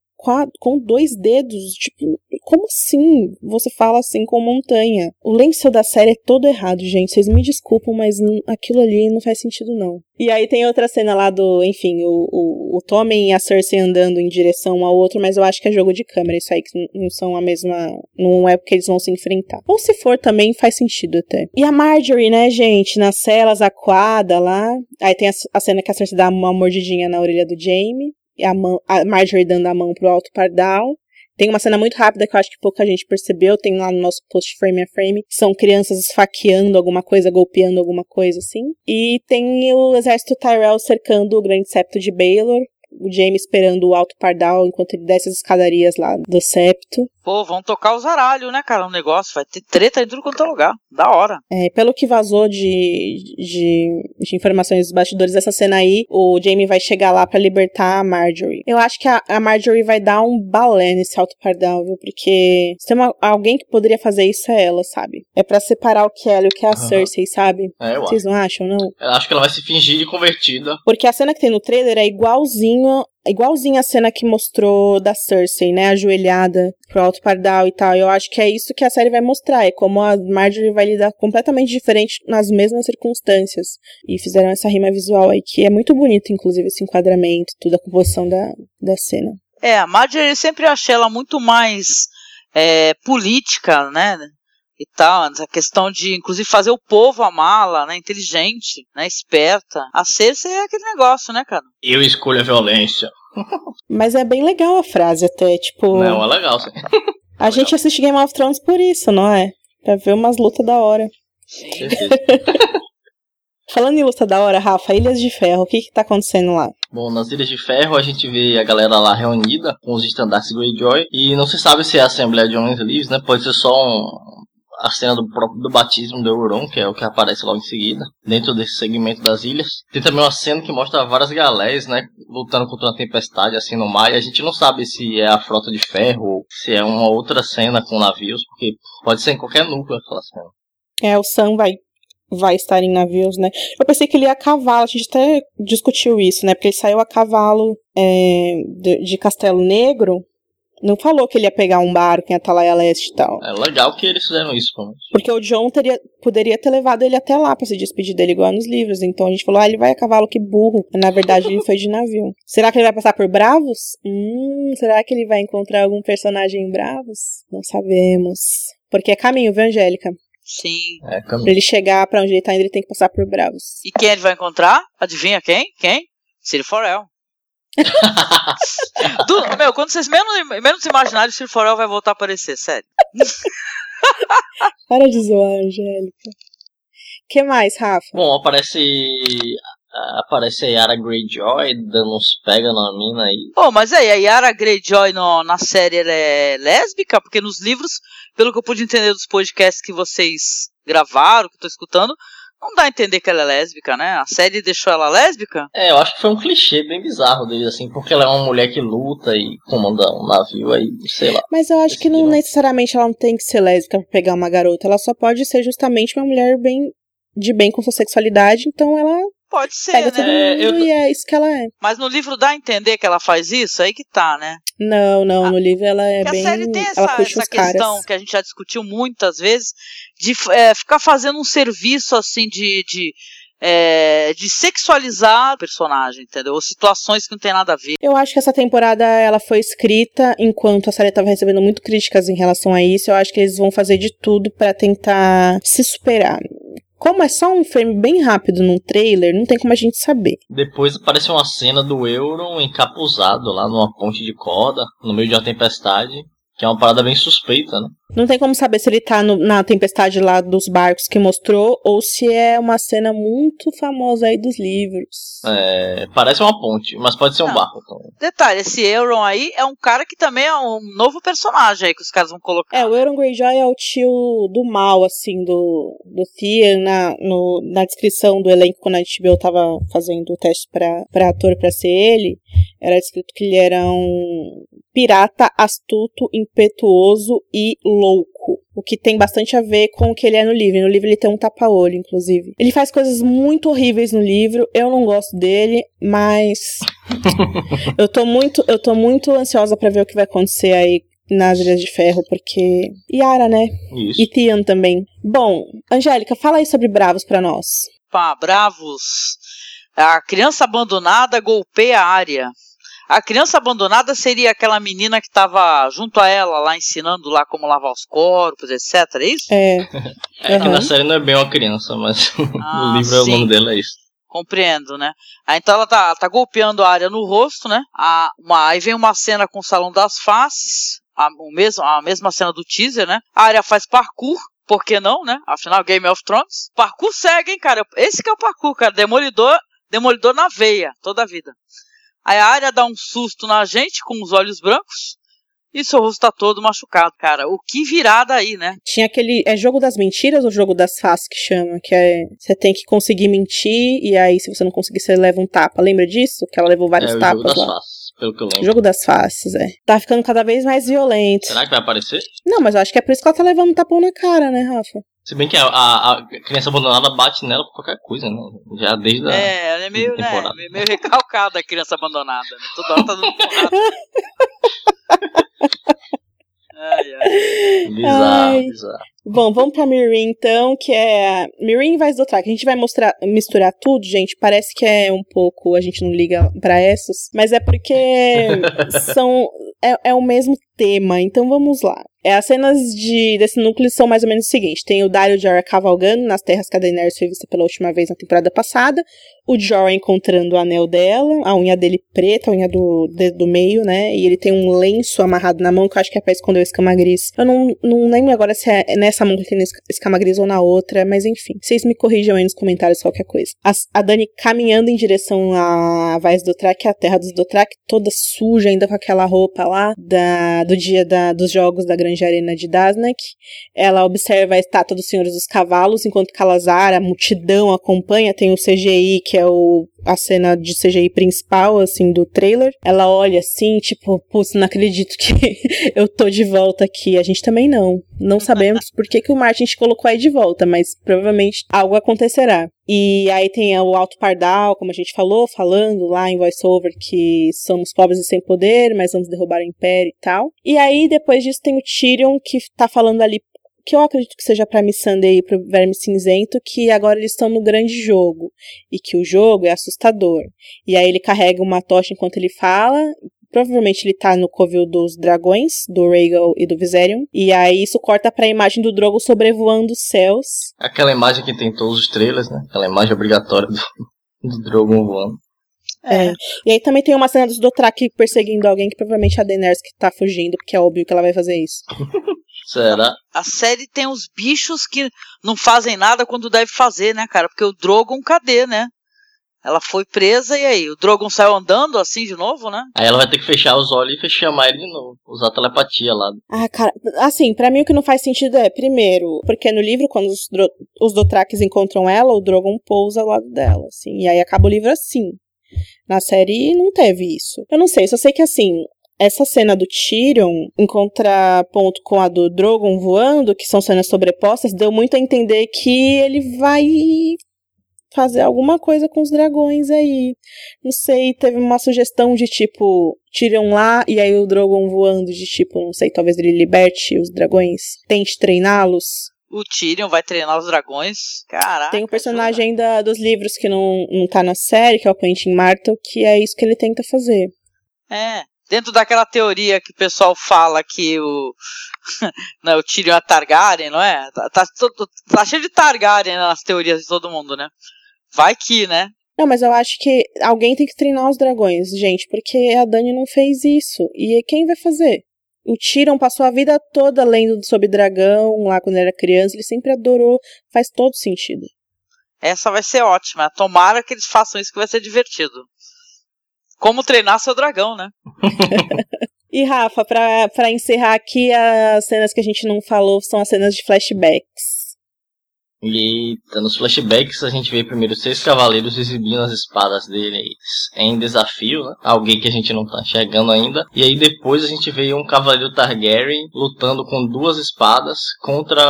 com, dois dedos. Tipo, como assim você fala assim com montanha? O lenço da série é todo errado, gente. Vocês me desculpam, mas aquilo ali não faz sentido, não. E aí tem outra cena lá do, enfim, o, o, o Tommen e a Cersei andando em direção ao outro, mas eu acho que é jogo de câmera. Isso aí que não são a mesma. Não é porque eles vão se enfrentar. Ou se for também, faz sentido até. E a Marjorie, né, gente, nas celas aquada lá. Aí tem a, a cena que a Cersei dá uma mordidinha na orelha do Jaime. A, mão, a Marjorie dando a mão pro Alto Pardal. Tem uma cena muito rápida que eu acho que pouca gente percebeu. Tem lá no nosso post frame a frame. São crianças esfaqueando alguma coisa, golpeando alguma coisa assim. E tem o exército Tyrell cercando o grande septo de Baelor. O Jaime esperando o Alto Pardal enquanto ele desce as escadarias lá do septo. Pô, vão tocar os aralhos, né, cara? Um negócio. Vai ter treta em tudo quanto é lugar. Da hora. É, pelo que vazou de, de, de informações dos bastidores dessa cena aí, o Jamie vai chegar lá pra libertar a Marjorie. Eu acho que a, a Marjorie vai dar um balé nesse alto pardal, viu? Porque se tem uma- alguém que poderia fazer isso é ela, sabe? É pra separar o Kelly e o que é a Aham. Cersei, sabe? É, eu acho. Vocês não acham, não? Eu acho que ela vai se fingir de convertida. Porque a cena que tem no trailer é igualzinho igualzinho, a cena que mostrou da Cersei, né, ajoelhada pro alto pardal e tal. Eu acho que é isso que a série vai mostrar, é como a Marjorie vai lidar completamente diferente nas mesmas circunstâncias. E fizeram essa rima visual aí que é muito bonito, inclusive esse enquadramento, toda a composição da, da cena. É, a Marjorie eu sempre achei ela muito mais é, política, né? e tal, essa questão de, inclusive, fazer o povo amá-la, né, inteligente, né, esperta. A Cersei é aquele negócio, né, cara? Eu escolho a violência. Mas é bem legal a frase até, tipo... Não, é legal, sim. a gente assiste Game of Thrones por isso, não é? Pra ver umas lutas da hora. Falando em luta da hora, Rafa, Ilhas de Ferro, o que que tá acontecendo lá? Bom, nas Ilhas de Ferro a gente vê a galera lá reunida com os estandartes Greyjoy e não se sabe se é a Assembleia de Homens Livres, né? Pode ser só um, a cena do próprio do batismo do Euron, que é o que aparece logo em seguida, dentro desse segmento das ilhas. Tem também uma cena que mostra várias galés, né, lutando contra uma tempestade assim no mar, e a gente não sabe se é a frota de ferro ou se é uma outra cena com navios, porque pode ser em qualquer núcleo aquela cena. É, o Sam vai vai estar em navios, né? Eu pensei que ele ia a cavalo, a gente até discutiu isso, né? Porque ele saiu a cavalo é, de, de Castelo Negro, não falou que ele ia pegar um barco em Atalaia Leste e tal. É legal que eles fizeram isso, pelo menos. Porque o John teria, poderia ter levado ele até lá pra se despedir dele, igual nos livros. Então a gente falou, ah, ele vai a cavalo, que burro. Na verdade, ele foi de navio. Será que ele vai passar por Bravos? Hum, será que ele vai encontrar algum personagem em Bravos? Não sabemos. Porque é caminho, viu, Angélica? Sim. É, Pra ele chegar pra onde ele tá indo, ele tem que passar por Bravos. E quem ele vai encontrar? Adivinha quem? Quem? Ciro Forel. Do, meu, quando vocês menos, menos imaginarem, o Ciro Forel vai voltar a aparecer, sério. Para de zoar, Angélica. que mais, Rafa? Bom, aparece. Aparece a Yara Greyjoy dando uns pega na mina aí. Pô, mas aí, a Yara Greyjoy no, na série ela é lésbica? Porque nos livros, pelo que eu pude entender dos podcasts que vocês gravaram, que eu tô escutando, não dá a entender que ela é lésbica, né? A série deixou ela lésbica? É, eu acho que foi um clichê bem bizarro deles, assim, porque ela é uma mulher que luta e comanda um navio aí, sei lá. Mas eu acho que não necessariamente ela não tem que ser lésbica pra pegar uma garota. Ela só pode ser justamente uma mulher bem de bem com sua sexualidade, então ela Pode ser, pega né? todo mundo É, eu e é isso que ela é. Mas no livro dá a entender que ela faz isso? Aí que tá, né? Não, não, no livro ela é Porque bem. a série tem ela essa, puxa essa os caras. questão que a gente já discutiu muitas vezes de é, ficar fazendo um serviço assim de, de, é, de sexualizar o personagem, entendeu? Ou situações que não tem nada a ver. Eu acho que essa temporada ela foi escrita enquanto a série estava recebendo muito críticas em relação a isso. Eu acho que eles vão fazer de tudo pra tentar se superar. Como é só um frame bem rápido num trailer, não tem como a gente saber. Depois aparece uma cena do Euron encapuzado lá numa ponte de corda, no meio de uma tempestade, que é uma parada bem suspeita, né? Não tem como saber se ele tá no- na tempestade lá dos barcos que mostrou ou se é uma cena muito famosa aí dos livros. É, parece uma ponte, mas pode ser um Não. barco. Então. Detalhe, esse Euron aí é um cara que também é um novo personagem aí que os caras vão colocar. É, o Euron Greyjoy é o tio do mal, assim, do, do Theon. Na, no- na descrição do elenco, quando a HBO tava fazendo o teste pra, pra ator pra ser ele, era escrito que ele era um pirata astuto, impetuoso e louco. O que tem bastante a ver com o que ele é no livro. No livro ele tem um tapa-olho, inclusive. Ele faz coisas muito horríveis no livro. Eu não gosto dele, mas eu tô muito, eu tô muito ansiosa pra ver o que vai acontecer aí nas Ilhas de Ferro, porque Yara, né? Isso. E Tian também. Bom, Angélica, fala aí sobre Bravos pra nós. Pá, bravos. A criança abandonada golpeia a área. A criança abandonada seria aquela menina que estava junto a ela lá ensinando lá como lavar os corpos, etc. É isso? É, É que Aham. na série não é bem uma criança, mas Ah, no livro é o nome dela, é isso. Compreendo, né? Aí, então ela tá, tá golpeando a área no rosto, né? A, uma, aí vem uma cena com o salão das faces, a, o mesmo, a mesma cena do teaser, né? A área faz parkour, por que não, né? Afinal, Game of Thrones. Parkour segue, hein, cara? Esse que é o parkour, cara. Demolidor, demolidor na veia, toda a vida. Aí a área dá um susto na gente com os olhos brancos e seu rosto tá todo machucado, cara. O que virada aí, né? tinha aquele. É jogo das mentiras ou jogo das faces que chama? Que é. Você tem que conseguir mentir e aí, se você não conseguir, você leva um tapa. Lembra disso? Que ela levou vários É o tapas jogo das lá. faces, pelo que eu lembro. Jogo das faces, é. Tá ficando cada vez mais violento. Será que vai aparecer? Não, mas eu acho que é por isso que ela tá levando um tapão na cara, né, Rafa? Se bem que a, a, a, criança abandonada bate nela por qualquer coisa, né? Já desde a. É, ela é meio, né, meio recalcada a criança abandonada. Né? Toda hora tá dando porrada. ai, ai. Bizarro, ai. bizarro. Bom, vamos pra Mirin então, que é Mirin e Vaz do Track. A gente vai mostrar, misturar tudo, gente. Parece que é um pouco, a gente não liga para essas, mas é porque são é, é o mesmo tema. Então vamos lá. É, as cenas de, desse núcleo são mais ou menos o seguinte: tem o Dario Jorah cavalgando nas terras que a Daenerys foi vista pela última vez na temporada passada, o Jorah encontrando o anel dela, a unha dele preta, a unha do dedo do meio, né? E ele tem um lenço amarrado na mão que eu acho que é pra esconder o escama gris. Eu não, não lembro agora se é nessa mão que tem escama gris ou na outra, mas enfim. Vocês me corrijam aí nos comentários qualquer coisa. A, a Dani caminhando em direção à Vaz do Track, a terra dos Dothraki, toda suja, ainda com aquela roupa lá da, do dia da, dos jogos da Grande Arena de Dasnak. Ela observa a estátua dos Senhores dos Cavalos, enquanto Calazar, a multidão acompanha, tem o CGI, que é o a cena de CGI principal, assim, do trailer. Ela olha assim, tipo, putz, não acredito que eu tô de volta aqui. A gente também não. Não sabemos por que, que o Martin te colocou aí de volta, mas provavelmente algo acontecerá. E aí tem o Alto Pardal, como a gente falou, falando lá em voiceover que somos pobres e sem poder, mas vamos derrubar o Império e tal. E aí depois disso tem o Tyrion que tá falando ali que eu acredito que seja para Missandei e pro Verme Cinzento, que agora eles estão no grande jogo, e que o jogo é assustador. E aí ele carrega uma tocha enquanto ele fala, provavelmente ele tá no covil dos dragões, do Rhaegal e do Viserion, e aí isso corta pra imagem do Drogo sobrevoando os céus. Aquela imagem que tem todos os trailers, né? Aquela imagem obrigatória do, do Drogo voando. É. é. E aí também tem uma cena dos Dothraki perseguindo alguém que provavelmente é a Daenerys que tá fugindo, porque é óbvio que ela vai fazer isso. Será? A série tem uns bichos que não fazem nada quando deve fazer, né, cara? Porque o Drogon, cadê, né? Ela foi presa e aí? O Drogon saiu andando assim de novo, né? Aí ela vai ter que fechar os olhos e chamar ele de novo. Usar telepatia lá. Ah, cara, assim, para mim o que não faz sentido é, primeiro, porque no livro, quando os, os Dothrakis encontram ela, o Drogon pousa ao lado dela, assim. E aí acaba o livro assim. Na série não teve isso. Eu não sei, só sei que assim, essa cena do Tyrion em contraponto com a do Drogon voando, que são cenas sobrepostas, deu muito a entender que ele vai fazer alguma coisa com os dragões aí. Não sei, teve uma sugestão de tipo, Tyrion lá e aí o Drogon voando de tipo, não sei, talvez ele liberte os dragões, tente treiná-los. O Tyrion vai treinar os dragões. Caraca. Tem um personagem ainda dos livros que não, não tá na série, que é o Quentin Martel, que é isso que ele tenta fazer. É. Dentro daquela teoria que o pessoal fala que o. não, o Tyrion é Targaryen, não é? Tá, tá, tá cheio de Targaryen nas teorias de todo mundo, né? Vai que, né? Não, mas eu acho que alguém tem que treinar os dragões, gente, porque a Dani não fez isso. E quem vai fazer? O Tyrion passou a vida toda lendo sobre dragão lá quando era criança, ele sempre adorou, faz todo sentido. Essa vai ser ótima. Tomara que eles façam isso que vai ser divertido. Como treinar seu dragão, né? e Rafa, para encerrar aqui, as cenas que a gente não falou são as cenas de flashbacks. Eita, nos flashbacks a gente vê primeiro seis cavaleiros exibindo as espadas deles em desafio, né? Alguém que a gente não tá chegando ainda. E aí depois a gente vê um cavaleiro Targaryen lutando com duas espadas contra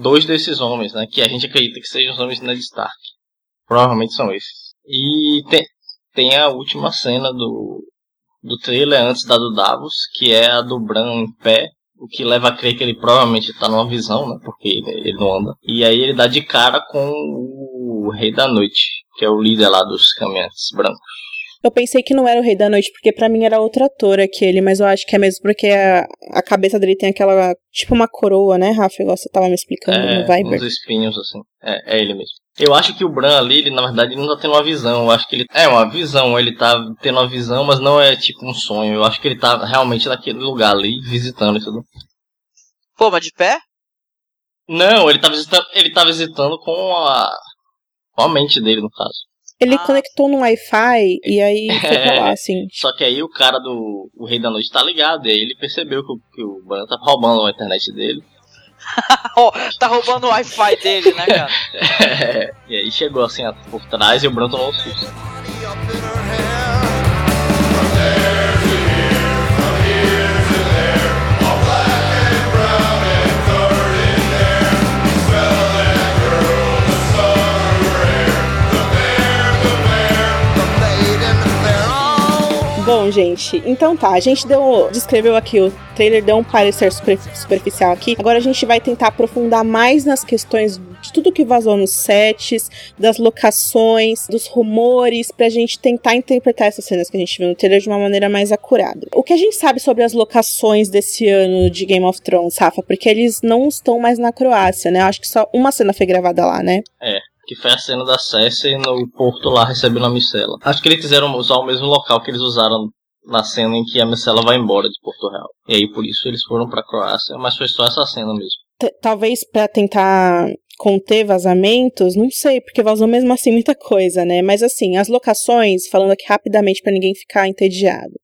dois desses homens, né? Que a gente acredita que sejam os homens de Ned Stark. Provavelmente são esses. E tem, tem a última cena do, do trailer antes da do Davos, que é a do Bran em pé, o que leva a crer que ele provavelmente tá numa visão, né? Porque ele não anda. E aí ele dá de cara com o Rei da Noite, que é o líder lá dos caminhantes brancos. Eu pensei que não era o Rei da Noite, porque para mim era outro ator aquele, mas eu acho que é mesmo porque a, a cabeça dele tem aquela. Tipo uma coroa, né, Rafa? Igual você tava me explicando é, no Viber. Uns espinhos, assim. É, é ele mesmo. Eu acho que o Bran ali, ele, na verdade, ele não tá tendo uma visão. Eu acho que ele. É uma visão, ele tá tendo uma visão, mas não é tipo um sonho. Eu acho que ele tá realmente naquele lugar ali, visitando e tudo. Pô, mas de pé? Não, ele tá visitando, ele tá visitando com a. com a mente dele, no caso. Ele ah. conectou no Wi-Fi e aí foi pra lá, assim. Só que aí o cara do o Rei da Noite tá ligado, e aí ele percebeu que o, que o Bran tá roubando a internet dele. oh, tá roubando o Wi-Fi dele, né, cara? é, e aí chegou assim por trás e o Bran tomou um susto. Bom, gente, então tá. A gente deu, descreveu aqui o trailer, deu um parecer super, superficial aqui. Agora a gente vai tentar aprofundar mais nas questões de tudo que vazou nos sets, das locações, dos rumores, pra gente tentar interpretar essas cenas que a gente viu no trailer de uma maneira mais acurada. O que a gente sabe sobre as locações desse ano de Game of Thrones, Rafa? Porque eles não estão mais na Croácia, né? Eu acho que só uma cena foi gravada lá, né? É que foi a cena da Cersei no porto lá recebendo a Micela. Acho que eles quiseram usar o mesmo local que eles usaram na cena em que a Micela vai embora de Porto Real. E aí por isso eles foram pra Croácia, mas foi só essa cena mesmo. T talvez para tentar conter vazamentos, não sei, porque vazou mesmo assim muita coisa, né? Mas assim, as locações, falando aqui rapidamente para ninguém ficar entediado.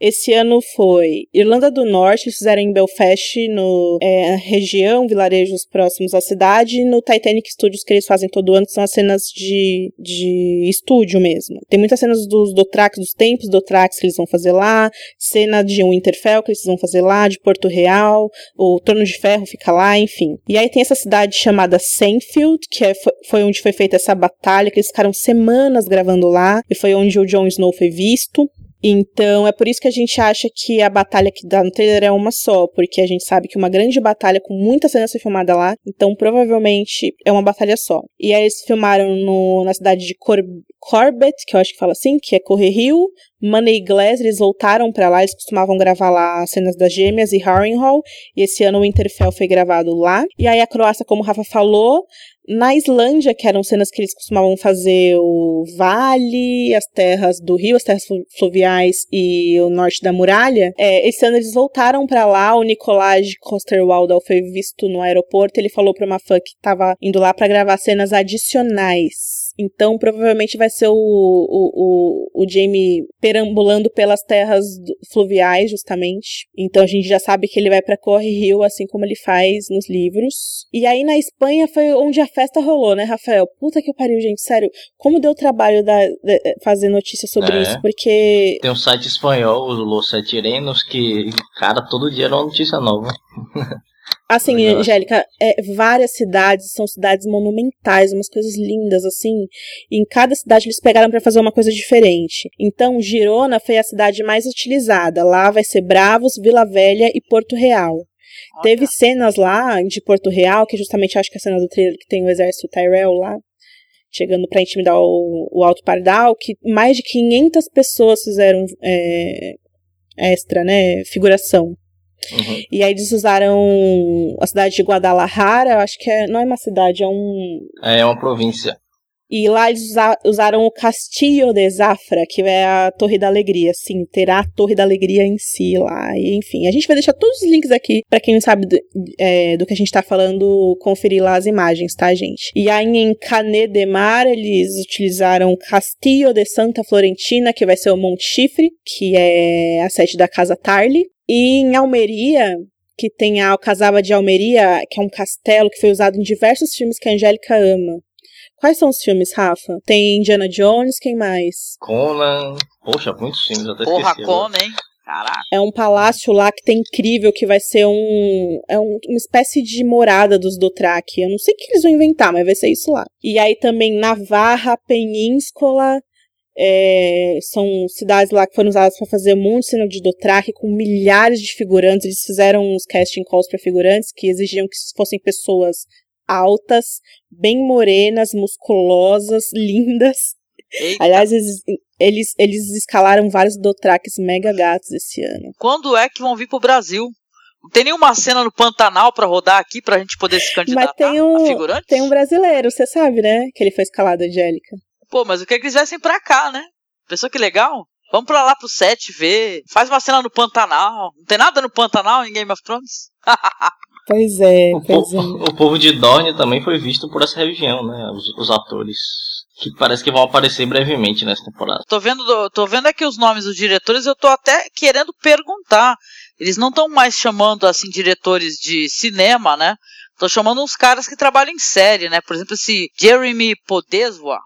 Esse ano foi Irlanda do Norte, eles fizeram em Belfast, no é, região, vilarejos próximos à cidade, e no Titanic Studios que eles fazem todo ano, que são as cenas de, de estúdio mesmo. Tem muitas cenas dos Dothrax, dos tempos Dothrax que eles vão fazer lá, cena de Winterfell que eles vão fazer lá, de Porto Real, o Trono de Ferro fica lá, enfim. E aí tem essa cidade chamada Senfield, que é, foi onde foi feita essa batalha, que eles ficaram semanas gravando lá, e foi onde o Jon Snow foi visto. Então é por isso que a gente acha que a batalha que dá no trailer é uma só, porque a gente sabe que uma grande batalha com muita cena foi filmada lá, então provavelmente é uma batalha só. E aí eles filmaram no, na cidade de Cor Corbett, que eu acho que fala assim, que é Correr Rio, Money Glass, eles voltaram para lá, eles costumavam gravar lá as cenas das gêmeas e Harrenhal, e esse ano o Winterfell foi gravado lá. E aí a Croácia, como o Rafa falou, na Islândia, que eram cenas que eles costumavam fazer o vale, as terras do rio, as terras fluviais e o norte da muralha, é, esse ano eles voltaram para lá. O Nicolás Coster-Waldau foi visto no aeroporto. Ele falou para uma fã que estava indo lá para gravar cenas adicionais. Então, provavelmente vai ser o, o, o, o Jamie perambulando pelas terras fluviais, justamente. Então, a gente já sabe que ele vai para Corre Rio, assim como ele faz nos livros. E aí, na Espanha, foi onde a festa rolou, né, Rafael? Puta que pariu, gente. Sério, como deu trabalho da, de, fazer notícia sobre é. isso? Porque. Tem um site espanhol, o Los Setirenos, que, cara, todo dia era uma notícia nova. Assim, Legal. Angélica, é, várias cidades são cidades monumentais, umas coisas lindas, assim. E em cada cidade eles pegaram para fazer uma coisa diferente. Então, Girona foi a cidade mais utilizada. Lá vai ser Bravos, Vila Velha e Porto Real. Teve cenas lá de Porto Real, que justamente acho que é a cena do trailer que tem o exército Tyrell lá, chegando para intimidar o, o Alto Pardal, que mais de 500 pessoas fizeram é, extra, né, figuração. Uhum. E aí eles usaram a cidade de Guadalajara, acho que é, não é uma cidade, é um. É, é uma província. E lá eles usaram o Castillo de Zafra, que é a Torre da Alegria. Sim, terá a Torre da Alegria em si lá. E, enfim, a gente vai deixar todos os links aqui para quem não sabe do, é, do, que a gente tá falando, conferir lá as imagens, tá, gente? E aí em Canet de Mar, eles utilizaram Castillo de Santa Florentina, que vai ser o Monte Chifre, que é a sede da Casa Tarly. E em Almeria, que tem a Alcazaba de Almeria, que é um castelo que foi usado em diversos filmes que a Angélica ama. Quais são os filmes, Rafa? Tem Indiana Jones, quem mais? Conan. Poxa, muitos filmes, até Porra, esqueci. Porra, Conan, hein? Caraca. É um palácio lá que tem incrível, que vai ser um. É um, uma espécie de morada dos Dothraki. Eu não sei o que eles vão inventar, mas vai ser isso lá. E aí também Navarra, Península, é, são cidades lá que foram usadas para fazer um monte de cena de Dothraki com milhares de figurantes. Eles fizeram uns casting calls para figurantes que exigiam que fossem pessoas altas, bem morenas, musculosas, lindas. Eita. Aliás, eles, eles, eles escalaram vários Dothrakis mega gatos esse ano. Quando é que vão vir pro Brasil? Não tem nenhuma cena no Pantanal para rodar aqui pra gente poder se candidatar Mas tem um, a figurante? Tem um brasileiro, você sabe, né? Que ele foi escalado, Angélica. Pô, mas eu queria que eles viessem pra cá, né? Pensou que legal? Vamos pra lá pro set ver. Faz uma cena no Pantanal. Não tem nada no Pantanal em Game of Thrones? pois é, o pois povo, é. O povo de Dorne também foi visto por essa região, né? Os, os, atores. Que parece que vão aparecer brevemente nessa temporada. Tô vendo, tô vendo aqui os nomes dos diretores eu tô até querendo perguntar. Eles não estão mais chamando assim diretores de cinema, né? Tô chamando uns caras que trabalham em série, né? Por exemplo, esse Jeremy Podeswa,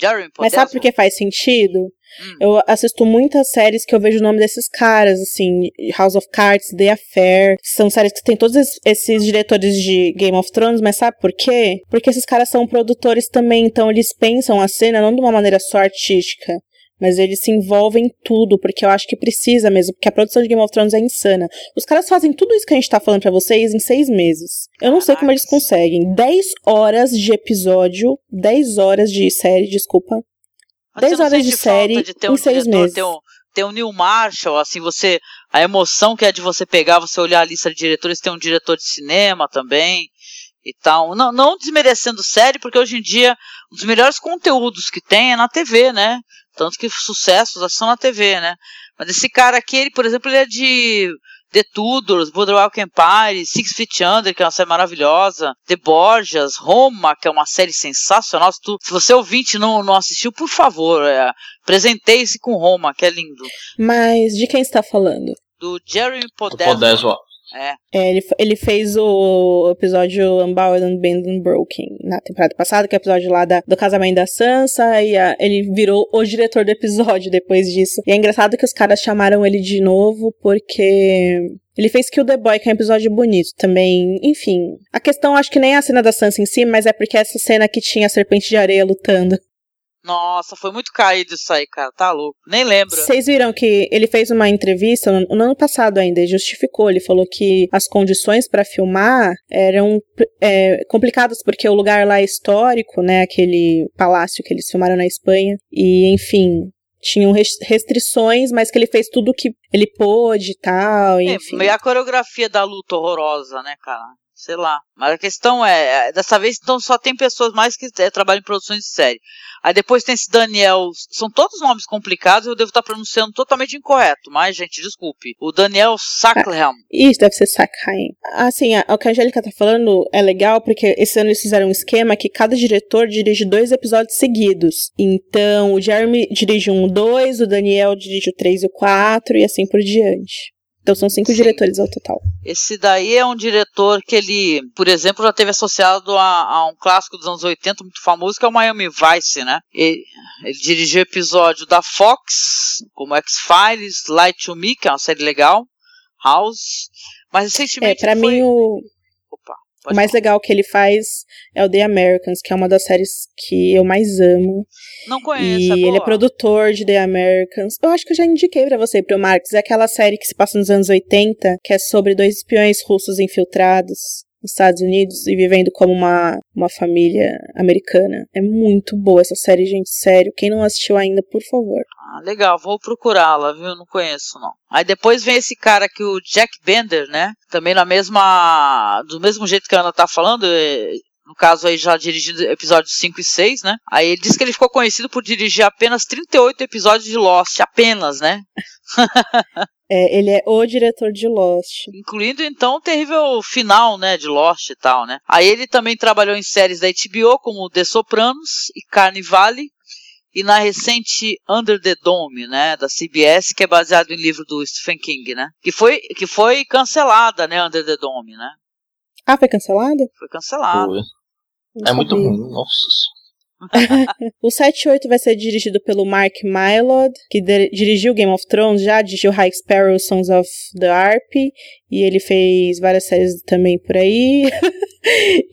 Jeremy Mas sabe por que faz sentido? Hum. Eu assisto muitas séries que eu vejo o nome desses caras, assim, House of Cards, The Affair, são séries que tem todos esses diretores de Game of Thrones, mas sabe por quê? Porque esses caras são produtores também, então eles pensam a cena não de uma maneira só artística, mas eles se envolvem em tudo, porque eu acho que precisa mesmo, porque a produção de Game of Thrones é insana. Os caras fazem tudo isso que a gente tá falando para vocês em seis meses. Eu não sei como eles conseguem. 10 horas de episódio, 10 horas de série, desculpa. Mas 10 horas de série de ter em um seis diretor, meses. Ter um, ter um Neil Marshall, assim, você. A emoção que é de você pegar, você olhar a lista de diretores, tem um diretor de cinema também e tal. Não, não desmerecendo série, porque hoje em dia um dos melhores conteúdos que tem é na TV, né? Tanto que sucessos são na TV, né? Mas esse cara aqui, ele, por exemplo, ele é de The Tudors, Boardwalk Empire, Six Feet Under, que é uma série maravilhosa, The Borgias, Roma, que é uma série sensacional. Se, tu, se você ouvinte não, não assistiu, por favor, é, apresentei-se com Roma, que é lindo. Mas de quem está falando? Do Jeremy Do Podeswa. É, É, ele, ele fez o episódio Unbound and Bend and Broken na temporada passada, que é o episódio lá da, do casamento da Sansa, e a- ele virou o diretor do episódio depois disso. E é engraçado que os caras chamaram ele de novo, porque ele fez Kill the Boy, que é um episódio bonito também. Enfim, a questão acho que nem é a cena da Sansa em si, mas é porque essa cena que tinha a serpente de areia lutando. Nossa, foi muito caído isso aí, cara, tá louco. Nem lembro. Vocês viram que ele fez uma entrevista no, no ano passado ainda, e justificou. Ele falou que as condições para filmar eram é, complicadas porque o lugar lá é histórico, né? Aquele palácio que eles filmaram na Espanha. E, enfim, tinham res- restrições, mas que ele fez tudo o que ele pôde e tal. É, enfim. e a coreografia da luta horrorosa, né, cara? Sei lá. Mas a questão é, é, dessa vez então só tem pessoas mais que é, trabalham em produções de série. Aí depois tem esse Daniel, são todos nomes complicados, eu devo estar pronunciando totalmente incorreto, mas gente, desculpe. O Daniel Sackham. Isso deve ser Sackheim. Assim, o que a Angélica tá falando é legal porque esse ano eles fizeram um esquema que cada diretor dirige dois episódios seguidos. Então, o Jeremy dirige um, dois, o Daniel dirige o três e o quatro, e assim por diante. Então são cinco Sim. diretores ao total. Esse daí é um diretor que ele, por exemplo, já teve associado a, a um clássico dos anos 80 muito famoso, que é o Miami Vice, né? Ele, ele dirigiu episódio da Fox, como X-Files, Light to Me, que é uma série legal, House. Mas É, recentemente. pra ele foi- mim o, Opa, o pode mais legal que ele faz é o The Americans, que é uma das séries que eu mais amo. Não conheço, E é ele é produtor de The Americans. Eu acho que eu já indiquei pra você, pro Marcos. É aquela série que se passa nos anos 80, que é sobre dois espiões russos infiltrados nos Estados Unidos e vivendo como uma, uma família americana. É muito boa essa série, gente. Sério. Quem não assistiu ainda, por favor. Ah, legal, vou procurá-la, viu? Não conheço, não. Aí depois vem esse cara aqui, o Jack Bender, né? Também na mesma. Do mesmo jeito que a Ana tá falando, é, no caso aí já dirigindo episódios 5 e 6, né? Aí ele disse que ele ficou conhecido por dirigir apenas 38 episódios de Lost, apenas, né? É, ele é o diretor de Lost. Incluindo então o terrível final, né, de Lost e tal, né? Aí ele também trabalhou em séries da HBO como The Sopranos e Carnivale e na recente Under the Dome, né, da CBS, que é baseado em livro do Stephen King, né? Que foi que foi cancelada, né, Under the Dome, né? Ah, foi cancelada. Foi. Não É muito ruim, nossa. O 7 e 8 vai ser dirigido pelo Mark Mylod, que dirigiu Game of Thrones já, dirigiu High Sparrow, Sons of the Harp, e ele fez várias séries também por aí.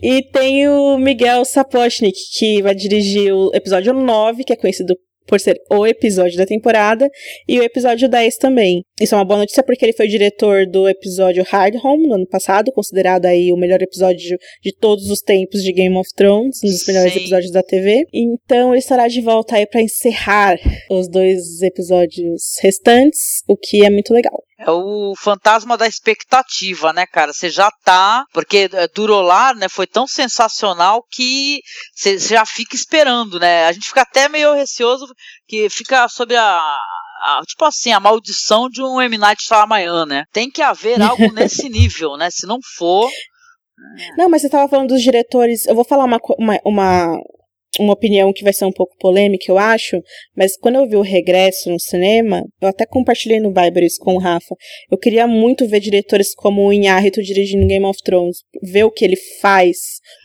e tem o Miguel Sapochnik, que vai dirigir o episódio 9, que é conhecido por ser o episódio da temporada, e o episódio 10 também. Isso é uma boa notícia porque ele foi o diretor do episódio Hard Home no ano passado, considerado aí o melhor episódio de todos os tempos de Game of Thrones, um dos melhores Sim. episódios da TV. Então ele estará de volta aí pra encerrar os dois episódios restantes, o que é muito legal. É o fantasma da expectativa, né, cara? Você já tá. Porque é, Durolar, né, foi tão sensacional que você já fica esperando, né? A gente fica até meio receoso que fica sobre a. a- tipo assim, a maldição de um M. Night Shyamalan, né? Tem que haver algo nesse nível, né? Se não for. Não, mas você tava falando dos diretores. Eu vou falar uma, uma, uma, uma opinião que vai ser um pouco polêmica, eu acho. Mas quando eu vi o regresso no cinema, eu até compartilhei no Viber isso com o Rafa. Eu queria muito ver diretores como o Inharito dirigindo Game of Thrones. Ver o que ele faz,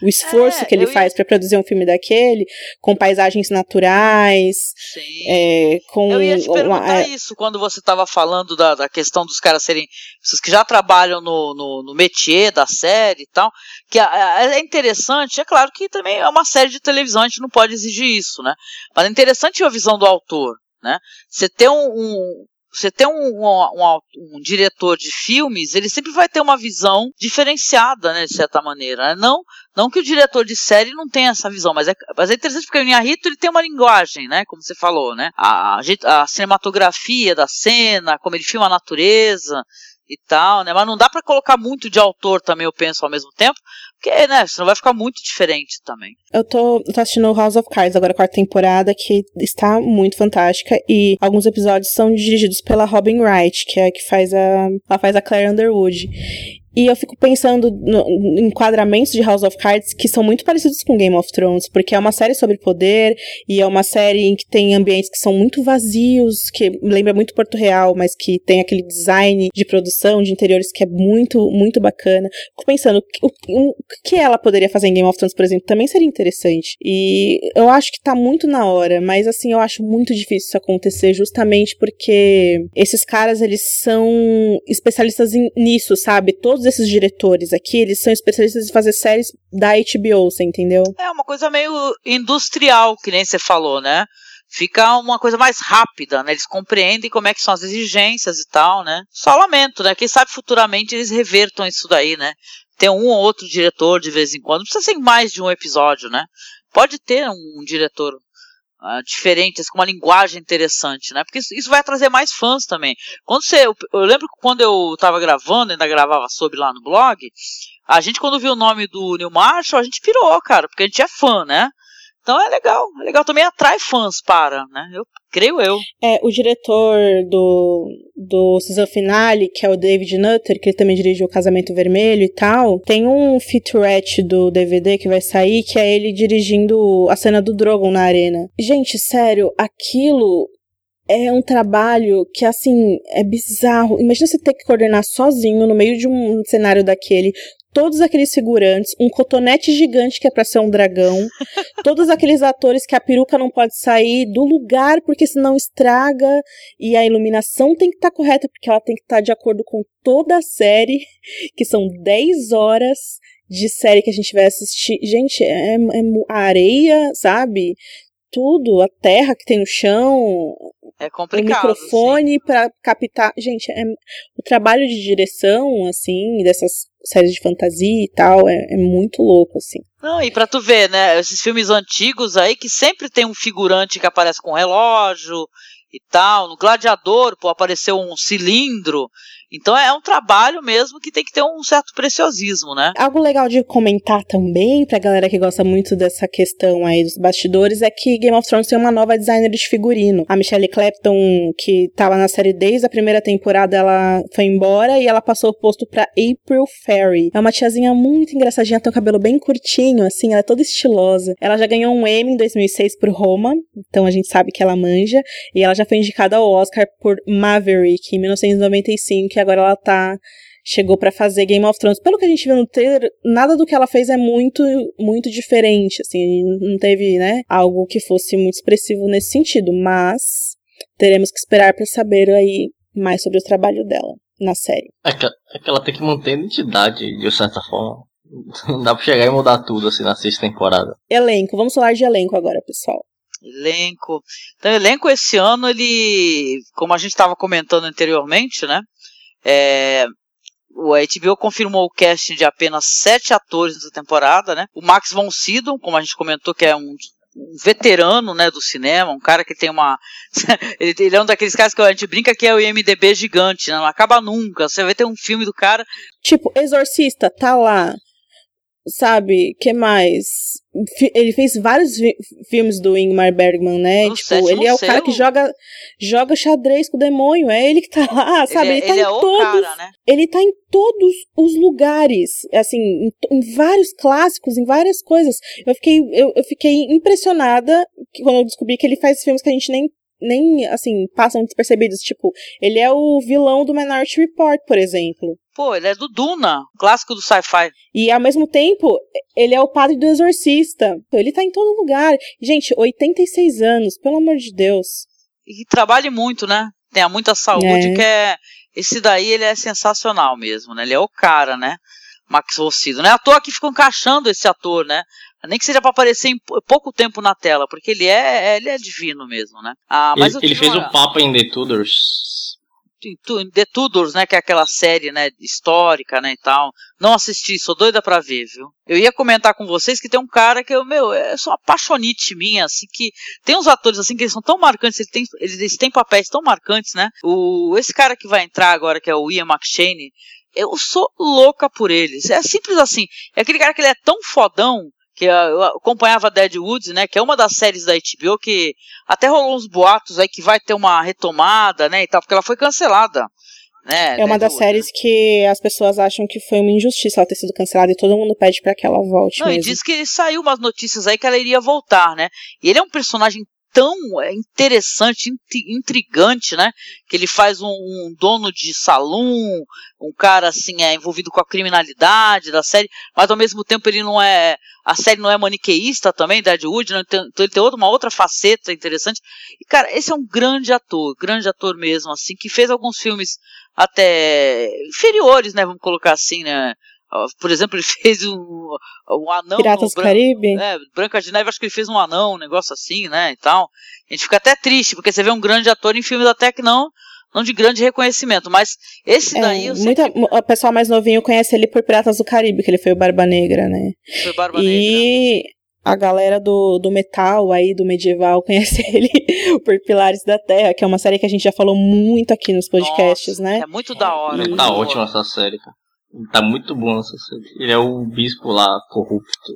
o esforço É, que ele eu ia- faz pra produzir um filme daquele, com paisagens naturais, Sim. é, com. Eu ia te uma- perguntar é, isso quando você estava falando da, da questão dos caras serem pessoas que já trabalham no, no, no métier da série e tal. Que é interessante, é claro que também é uma série de televisão, a gente não pode exigir isso, né? Mas é interessante a visão do autor. né? Você ter um, um você ter um, um, um, diretor de filmes, ele sempre vai ter uma visão diferenciada, né, de certa maneira. Né? Não, não que o diretor de série não tenha essa visão, mas é, mas é interessante porque o Inharito ele tem uma linguagem, né, como você falou, né, a, a cinematografia da cena, como ele filma a natureza, e tal, né? Mas não dá para colocar muito de autor também, eu penso, ao mesmo tempo, porque, né, senão vai ficar muito diferente também. Eu tô, tô assistindo House of Cards agora, a quarta temporada, que está muito fantástica, e alguns episódios são dirigidos pela Robin Wright, que é a que faz a, ela faz a Claire Underwood. E eu fico pensando no, enquadramentos de House of Cards que são muito parecidos com Game of Thrones, porque é uma série sobre poder e é uma série em que tem ambientes que são muito vazios, que lembra muito Porto Real, mas que tem aquele design de produção de interiores que é muito, muito bacana. Fico pensando, o, o que ela poderia fazer em Game of Thrones, por exemplo, também seria interessante. E eu acho que tá muito na hora, mas assim, eu acho muito difícil isso acontecer justamente porque esses caras, eles são especialistas em, nisso, sabe? Todos todos esses diretores aqui, eles são especialistas em fazer séries da HBO, você entendeu? É uma coisa meio industrial, que nem você falou, né? Fica uma coisa mais rápida, né? Eles compreendem como é que são as exigências e tal, né? Só lamento, né? Quem sabe futuramente eles revertam isso daí, né? Tem um ou outro diretor de vez em quando. Não precisa ser mais de um episódio, né? Pode ter um diretor uh, diferentes, com uma linguagem interessante, né? Porque isso, isso, vai trazer mais fãs também. Quando você, eu, eu lembro que quando eu estava gravando, ainda gravava sobre lá no blog, a gente quando viu o nome do Neil Marshall, a gente pirou, cara, porque a gente é fã, né? Então é legal, é legal também atrai fãs para, né? Eu creio eu. É, o diretor do, do season finale, que é o David Nutter, que ele também dirigiu o Casamento Vermelho e tal, tem um featurette do DVD que vai sair, que é ele dirigindo a cena do Drogon na arena. Gente, sério, aquilo é um trabalho que, assim, é bizarro. Imagina você ter que coordenar sozinho no meio de um cenário daquele, todos aqueles figurantes, um cotonete gigante que é para ser um dragão, todos aqueles atores que a peruca não pode sair do lugar porque senão estraga e a iluminação tem que estar tá correta porque ela tem que estar tá de acordo com toda a série, que são 10 horas de série que a gente vai assistir. Gente, é, é areia, sabe? Tudo, a terra que tem no chão, é complicado. O microfone para captar. Gente, é, o trabalho de direção, assim, dessas séries de fantasia e tal, é, é muito louco, assim. Não, e pra tu ver, né, esses filmes antigos aí que sempre tem um figurante que aparece com relógio e tal. No Gladiador, pô, apareceu um cilindro. Então é um trabalho mesmo que tem que ter um certo preciosismo, né? Algo legal de comentar também, pra galera que gosta muito dessa questão aí dos bastidores, é que Game of Thrones tem uma nova designer de figurino. A Michelle Clapton, que tava na série desde a primeira temporada, ela foi embora e ela passou o posto pra April Ferry. É uma tiazinha muito engraçadinha, tem o cabelo bem curtinho, assim, ela é toda estilosa. Ela já ganhou um Emmy em 2006 por Roma, então a gente sabe que ela manja. E ela já foi indicada ao Oscar por Maverick em 1995, que agora ela tá chegou para fazer Game of Thrones. Pelo que a gente viu no trailer, nada do que ela fez é muito muito diferente, assim, não teve, né, algo que fosse muito expressivo nesse sentido, mas teremos que esperar para saber aí mais sobre o trabalho dela na série. É que, é que ela tem que manter a identidade de certa forma. Não dá pra chegar e mudar tudo assim na sexta temporada. Elenco, vamos falar de elenco agora, pessoal. Elenco. Então, elenco esse ano, ele, como a gente estava comentando anteriormente, né? É, o HBO confirmou o casting de apenas sete atores nessa temporada, né? O Max von Sydow, como a gente comentou, que é um, um veterano, né, do cinema, um cara que tem uma, ele, ele, é um daqueles caras que a gente brinca que é o IMDb gigante, né? Não acaba nunca. Você vai ter um filme do cara. Tipo, Exorcista, tá lá sabe, que mais? Ele fez vários fi filmes do Ingmar Bergman, né? No tipo, ele é o cara que joga joga xadrez com o demônio, é ele que tá lá, sabe? Ele, é, ele tá ele em é todos, cara, né? ele tá em todos os lugares, assim, em, em, vários clássicos, em várias coisas. Eu fiquei eu, eu fiquei impressionada quando eu descobri que ele faz filmes que a gente nem nem, assim, passam despercebidos. Tipo, ele é o vilão do Minority Report, por exemplo. Pô, ele é do Duna, clássico do sci-fi. E ao mesmo tempo, ele é o padre do exorcista. Ele tá em todo lugar. Gente, 86 anos, pelo amor de Deus. E trabalhe muito, né? Tenha muita saúde, é. que é. Esse daí ele é sensacional mesmo, né? Ele é o cara, né? Max Rossido. Não é à toa que ficam encaixando esse ator, né? Nem que seja para aparecer em pouco tempo na tela, porque ele é, ele é divino mesmo, né? Ah, mas ele, ele fez uma... o Papa em The Tudors. The Tudors, né, que é aquela série, né, histórica, né, e tal. Não assisti, sou doida pra ver, viu? Eu ia comentar com vocês que tem um cara que eu, meu, é só uma apaixonite minha, assim, que tem uns atores, assim, que eles são tão marcantes, eles têm, eles têm papéis tão marcantes, né? O, esse cara que vai entrar agora, que é o Ian McShane, eu sou louca por eles. É simples assim. É aquele cara que ele é tão fodão que eu acompanhava Deadwood, né, que é uma das séries da HBO que até rolou uns boatos aí que vai ter uma retomada, né, e tal, porque ela foi cancelada. Né, é uma das séries que as pessoas acham que foi uma injustiça ela ter sido cancelada e todo mundo pede para que ela volte. Não, mesmo. e diz que saiu umas notícias aí que ela iria voltar, né? E ele é um personagem tão é, interessante, intrigante, né? Que ele faz um, um, dono de salão, um cara assim é envolvido com a criminalidade da série, mas ao mesmo tempo ele não é a série não é maniqueísta também, Deadwood, né? então ele tem outra, uma outra faceta interessante. E cara, esse é um grande ator, grande ator mesmo, assim, que fez alguns filmes até inferiores, né? Vamos colocar assim, né? Por exemplo, ele fez um, um anão. Piratas do Caribe? É, Branca de Neve, acho que ele fez um anão, um negócio assim, né? E tal. A gente fica até triste, porque você vê um grande ator em filmes até que não. Não de grande reconhecimento, mas esse é, daí eu muita, que... O pessoal mais novinho conhece ele por Piratas do Caribe, que ele foi o Barba Negra, né? Foi Barba e... Negra a galera do, do metal aí, do medieval, conhece ele por Pilares da Terra, que é uma série que a gente já falou muito aqui nos podcasts, Nossa, né? É muito da hora. É, tá ótima essa série, cara. Tá muito bom essa série. Ele é o bispo lá, corrupto.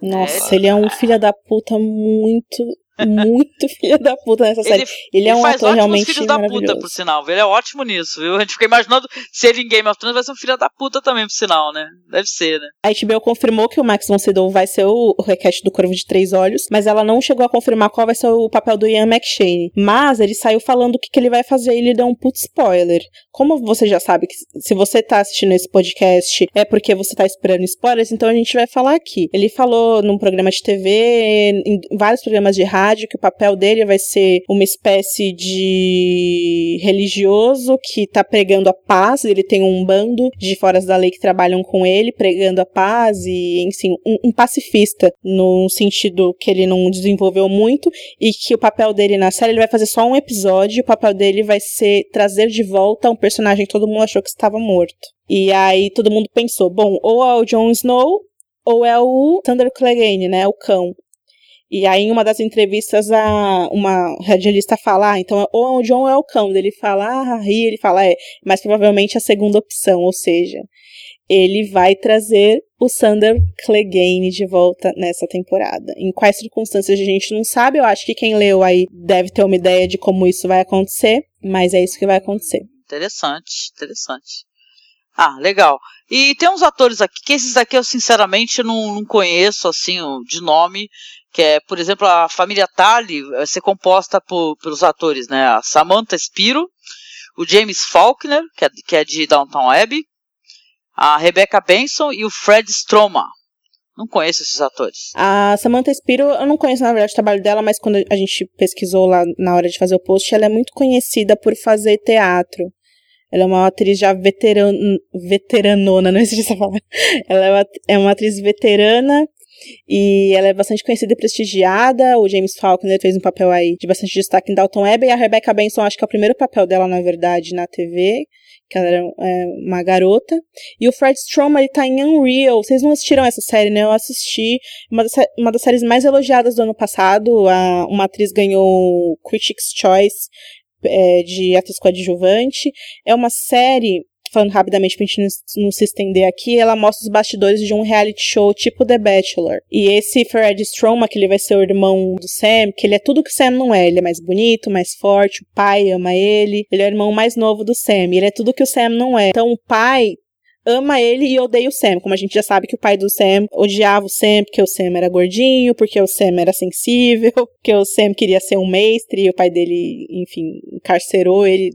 Nossa, é, ele é um filho da puta muito muito filho da puta nessa série. Ele, ele é um faz ator realmente filho da puta, por sinal. Ele é ótimo nisso, viu? A gente fica imaginando se ele em Game of Thrones vai ser um filho da puta também, por sinal, né? Deve ser, né? A HBO confirmou que o Max von Sydow vai ser o, requete do Corvo de Três Olhos, mas ela não chegou a confirmar qual vai ser o papel do Ian McShane. Mas ele saiu falando o que, que ele vai fazer e ele deu um puto spoiler. Como você já sabe que se você tá assistindo esse podcast é porque você tá esperando spoilers, então a gente vai falar aqui. Ele falou num programa de TV, em vários programas de rádio, que o papel dele vai ser uma espécie de religioso que tá pregando a paz. Ele tem um bando de foras da lei que trabalham com ele, pregando a paz e, enfim, um, um pacifista no sentido que ele não desenvolveu muito e que o papel dele na série ele vai fazer só um episódio. O papel dele vai ser trazer de volta um personagem que todo mundo achou que estava morto. E aí todo mundo pensou, bom, ou é o Jon Snow ou é o Thunder Clegane, né, o cão. E aí, em uma das entrevistas, a, uma radialista fala, ah, então ou o John é o cão. Ele fala, ah, ri, ele fala, é, mas provavelmente a segunda opção, ou seja, ele vai trazer o Sander Clegane de volta nessa temporada. Em quais circunstâncias a gente não sabe, eu acho que quem leu aí deve ter uma ideia de como isso vai acontecer, mas é isso que vai acontecer. Interessante, interessante. Ah, legal. E tem uns atores aqui, que esses daqui eu sinceramente não, não conheço, assim, de nome, que é, por exemplo, a família Tali vai ser composta por, pelos atores, né? A Samantha Spiro, o James Faulkner, que é, que é de Downtown Abbey, a Rebecca Benson e o Fred Stroma. Não conheço esses atores. A Samantha Spiro, eu não conheço na verdade o trabalho dela, mas quando a gente pesquisou lá na hora de fazer o post, ela é muito conhecida por fazer teatro. Ela é uma atriz já veteran, veteranona, não existe essa palavra. Ela é uma, é uma atriz veterana e ela é bastante conhecida e prestigiada. O James Faulkner fez um papel aí de bastante destaque em Dalton Webb. E a Rebecca Benson, acho que é o primeiro papel dela, na verdade, na TV. Que ela era é, uma garota. E o Fred Stroma, ele tá em Unreal. Vocês não assistiram essa série, né? Eu assisti. Uma das, uma das séries mais elogiadas do ano passado. A, uma atriz ganhou Critics' Choice é, de atriz coadjuvante. É uma série falando rapidamente pra gente não, se estender aqui, ela mostra os bastidores de um reality show tipo The Bachelor. E esse Fred Stroma, que ele vai ser o irmão do Sam, que ele é tudo que o Sam não é. Ele é mais bonito, mais forte, o pai ama ele. Ele é o irmão mais novo do Sam. Ele é tudo que o Sam não é. Então o pai ama ele e odeia o Sam. Como a gente já sabe que o pai do Sam odiava o Sam porque o Sam era gordinho, porque o Sam era sensível, porque o Sam queria ser um mestre e o pai dele, enfim, encarcerou ele,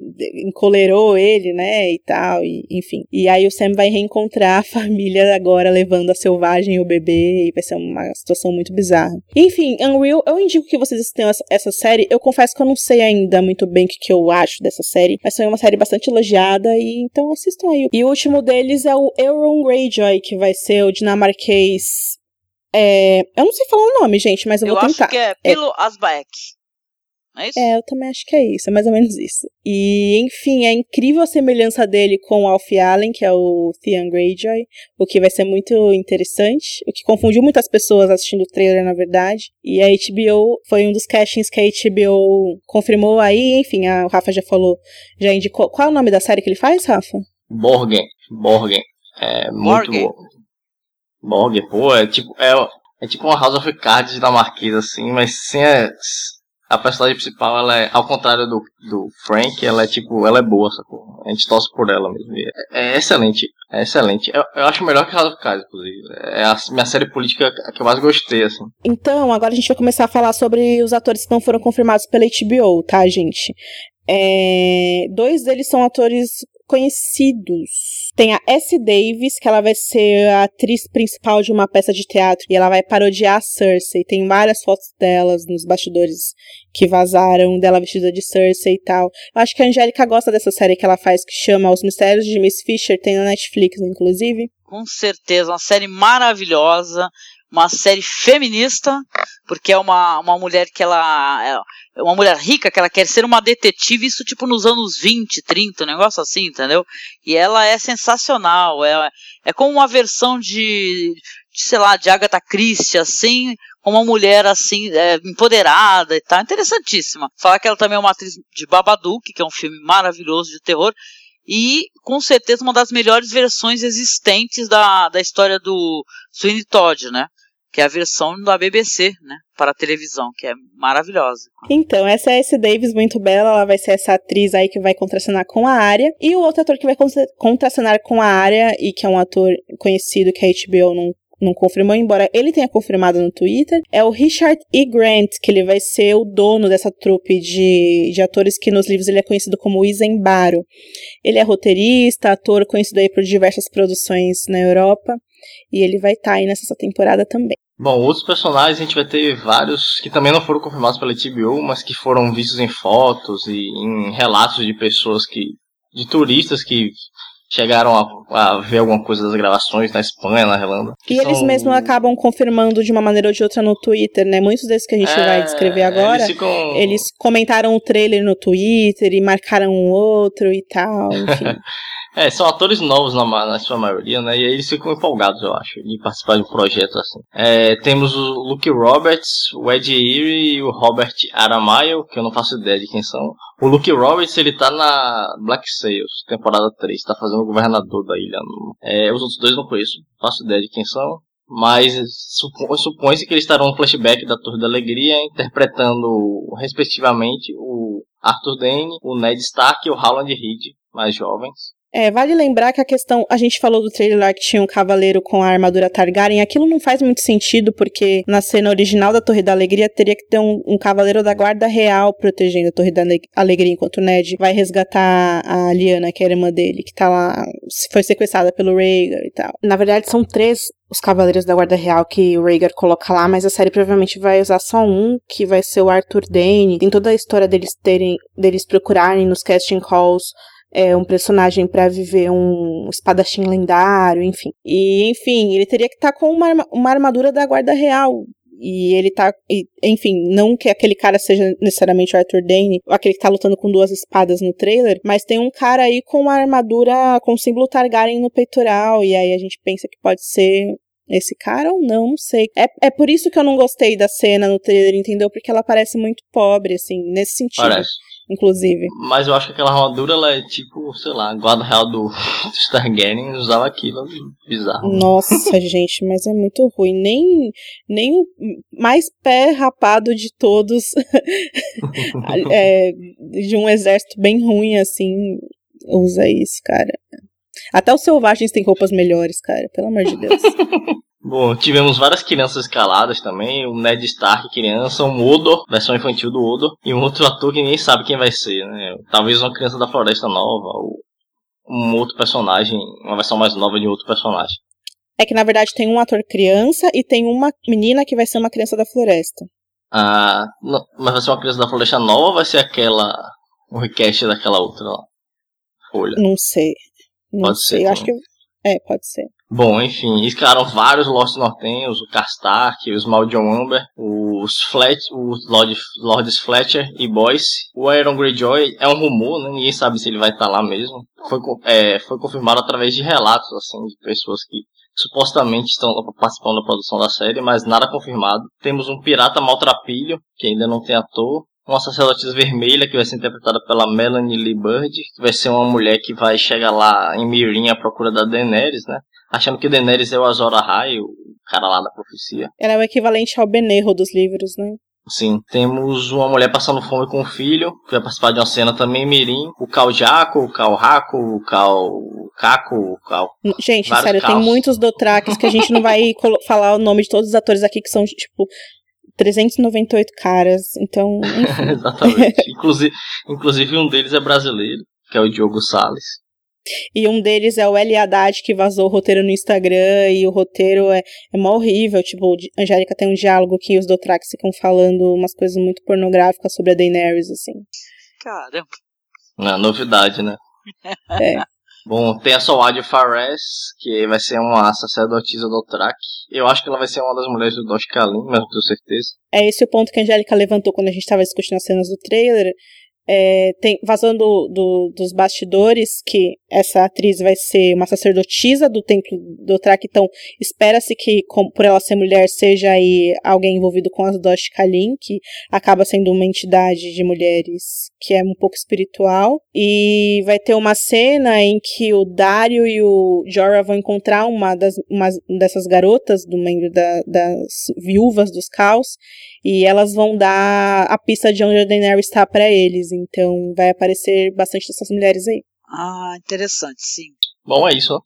encolerou ele, né, e tal, e, enfim. E aí o Sam vai reencontrar a família agora levando a selvagem o bebê e vai ser uma situação muito bizarra. Enfim, Unreal, eu indico que vocês essa, essa série. Eu confesso que eu não sei ainda muito bem o que, que eu acho dessa série, mas foi uma série bastante elogiada e então assistam aí. E o último deles deles é o Euron Greyjoy, que vai ser o dinamarquês É, eu não sei falar o nome, gente, mas eu, Eu vou acho tentar. que é Pilo Asbaek. Não é isso? É, eu também acho que é isso, é mais ou menos isso. E, enfim, é incrível a semelhança dele com o Alfie Allen, que é o Theon Greyjoy, o que vai ser muito interessante, o que confundiu muitas pessoas assistindo o trailer, na verdade. E a HBO foi um dos castings que a HBO confirmou aí, enfim, a, o Rafa já falou, já indicou. Qual é o nome da série que ele faz, Rafa? Borgen. Borgen. É muito Borgen. bom. Borgen, pô, é tipo. É, é tipo uma House of Cards dinamarquesa, assim, mas sem a, a personagem principal, ela é, ao contrário do, do Frank, ela é tipo, ela é boa, sacou? A gente torce por ela mesmo. É, é excelente, é excelente. Eu, eu acho melhor que House of Cards, inclusive. É a minha série política que eu mais gostei, assim. Então, agora a gente vai começar a falar sobre os atores que não foram confirmados pela HBO, tá, gente? É, dois deles são atores conhecidos. Tem a S. Davis, que ela vai ser a atriz principal de uma peça de teatro e ela vai parodiar a Cersei. Tem várias fotos delas nos bastidores que vazaram, dela vestida de Cersei e tal. Eu acho que a Angélica gosta dessa série que ela faz, que chama Os Mistérios de Miss Fisher, tem na Netflix, inclusive. Com certeza, uma série maravilhosa, uma série feminista, porque é uma, uma mulher que ela. É uma mulher rica que ela quer ser uma detetive, isso tipo nos anos 20, 30, um negócio assim, entendeu? E ela é sensacional, é, é como uma versão de, de, sei lá, de Agatha Christie, assim, uma mulher assim, é, empoderada e tal, interessantíssima. Falar que ela também é uma atriz de Babadook, que é um filme maravilhoso de terror, e com certeza uma das melhores versões existentes da, da história do Sweeney Todd, né? Que é a versão da BBC, né? Para a televisão, que é maravilhosa. Então, essa é a S. Davis, muito bela. Ela vai ser essa atriz aí que vai contracenar com a área. E o outro ator que vai contracenar com a área, e que é um ator conhecido que a HBO não não confirmou, embora ele tenha confirmado no Twitter, é o Richard E. Grant, que ele vai ser o dono dessa trupe de, de atores que nos livros ele é conhecido como Isembaro. Ele é roteirista, ator conhecido aí por diversas produções na Europa, e ele vai estar tá aí nessa temporada também. Bom, outros personagens a gente vai ter vários que também não foram confirmados pela HBO, mas que foram vistos em fotos e em relatos de pessoas que. de turistas que chegaram a, a, ver alguma coisa das gravações na Espanha, na Irlanda. E são... eles mesmos acabam confirmando de uma maneira ou de outra no Twitter, né? Muitos desses que a gente é, vai descrever agora, eles, ficam... eles, comentaram o trailer no Twitter e marcaram um outro e tal, enfim. É, são atores novos na, na, sua maioria, né? E aí eles ficam empolgados, eu acho, de participar de um projeto assim. É, temos o Luke Roberts, o Ed Erie e o Robert Aramayo, que eu não faço ideia de quem são. O Luke Roberts, ele tá na Black Sails, temporada 3, tá fazendo o governador da ilha. É, os outros dois não conheço, não faço ideia de quem são. Mas supõe-se que eles estarão no flashback da Torre da Alegria, interpretando, respectivamente, o Arthur Dane, o Ned Stark e o Howland Reed, mais jovens. É, vale lembrar que a questão. A gente falou do trailer lá que tinha um cavaleiro com a armadura Targaryen. Aquilo não faz muito sentido, porque na cena original da Torre da Alegria teria que ter um, um cavaleiro da Guarda Real protegendo a Torre da Alegria, enquanto o Ned vai resgatar a Liana, que é a irmã dele, que tá lá. Foi sequestrada pelo Rhaegar e tal. Na verdade, são três os Cavaleiros da Guarda Real que o Rhaegar coloca lá, mas a série provavelmente vai usar só um, que vai ser o Arthur Dane. Tem toda a história deles terem, deles procurarem nos casting calls é, um personagem para viver um espadachim lendário, enfim. E, enfim, ele teria que estar tá com uma, uma armadura da Guarda Real. E ele tá. E, enfim, não que aquele cara seja necessariamente o Arthur Dane, aquele que tá lutando com duas espadas no trailer, mas tem um cara aí com uma armadura com símbolo Targaryen no peitoral. E aí a gente pensa que pode ser esse cara ou não, não sei. É, é por isso que eu não gostei da cena no trailer, entendeu? Porque ela parece muito pobre, assim, nesse sentido. Parece inclusive. Mas eu acho que aquela armadura, ela é tipo, sei lá, guarda real do, do Targaryen usava aquilo, bizarro. Nossa, gente, mas é muito ruim. Nem, nem o mais pé rapado de todos, é, de um exército bem ruim, assim, usa isso, cara. Até os selvagens têm roupas melhores, cara, pelo amor de Deus. Bom, tivemos várias crianças escaladas também, o Ned Stark criança, um Odor, versão infantil do Odor, e um outro ator que ninguém sabe quem vai ser, né? Talvez uma criança da Floresta Nova, ou um outro personagem, uma versão mais nova de outro personagem. É que na verdade tem um ator criança e tem uma menina que vai ser uma criança da floresta. Ah, não, mas vai ser uma criança da floresta nova ou vai ser aquela. o request daquela outra lá? Folha? Não sei. Não Pode sei. Ser, Eu acho que É, pode ser. Bom, enfim, escalaram vários Lost Nortenhos, o Castark, os Maldion Amber, os Flet, os Lord, Lords Fletcher e Boyce. O Aaron Greyjoy é um rumor, né? Ninguém sabe se ele vai estar lá mesmo. Foi, é, foi confirmado através de relatos, assim, de pessoas que supostamente estão participando da produção da série, mas nada confirmado. Temos um pirata maltrapilho, que ainda não tem ator. Uma sacerdotisa vermelha, que vai ser interpretada pela Melanie Lee Bird, que vai ser uma mulher que vai chegar lá em Mirin à procura da Daenerys, né? Achando que Daenerys é o Azor Ahai, o cara lá da profecia. Ela é o equivalente ao Benerro dos livros, né? Sim, temos uma mulher passando fome com um filho, que vai participar de uma cena também Mirim, o Cal Jaco, o Cal Raco, o Cal Caco, o Cal... Gente, sério, caos. tem muitos Dothraques que a gente não vai falar o nome de todos os atores aqui que são, tipo, 398 caras, então... Exatamente, inclusive, inclusive um deles é brasileiro, que é o Diogo Salles. E um deles é o Eli Haddad, que vazou o roteiro no Instagram, e o roteiro é, é mó horrível. Tipo, Angélica tem um diálogo que os Dothrax ficam falando umas coisas muito pornográficas sobre a Daenerys, assim. Caramba. Não, novidade, né? É. Bom, tem a Soad Fares, que vai ser uma sacerdotisa do Track. Eu acho que ela vai ser uma das mulheres do Dosh Kalin, mas não tenho certeza. É esse o ponto que a Angélica levantou quando a gente estava discutindo as cenas do trailer. É, tem, vazando do, do, dos bastidores que essa atriz vai ser uma sacerdotisa do templo do Track, então espera-se que, com, por ela ser mulher, seja aí alguém envolvido com as Dosh Kalin, que acaba sendo uma entidade de mulheres que é um pouco espiritual. E vai ter uma cena em que o Dario e o Jorah vão encontrar uma, das, uma dessas garotas do membro da, das viúvas dos caos, e elas vão dar a pista de onde a Daenerys está para eles. Então vai aparecer bastante dessas mulheres aí. Ah, interessante, sim. Bom, é isso, ó.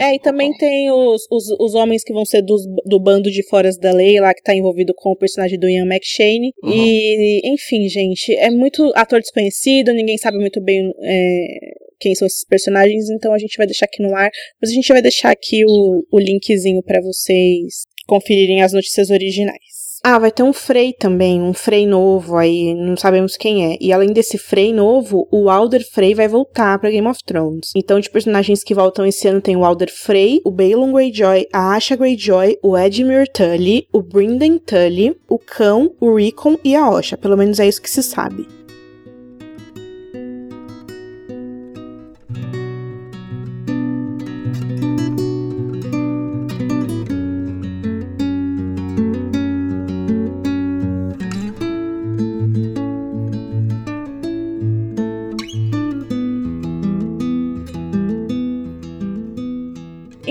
É, e também tem os, os, os homens que vão ser dos, do bando de Foras da Lei, lá que tá envolvido com o personagem do Ian McShane. Uhum. E, enfim, gente, é muito ator desconhecido, ninguém sabe muito bem é, quem são esses personagens, então a gente vai deixar aqui no ar. Mas a gente vai deixar aqui o, o linkzinho para vocês conferirem as notícias originais. Ah, vai ter um Frey também, um Frey novo aí, não sabemos quem é. E além desse Frey novo, o Alder Frey vai voltar para Game of Thrones. Então, de personagens que voltam esse ano tem o Alder Frey, o Balon Greyjoy, a Asha Greyjoy, o Edmure Tully, o Brynden Tully, o Cão, o Rickon e a Osha. Pelo menos é isso que se sabe.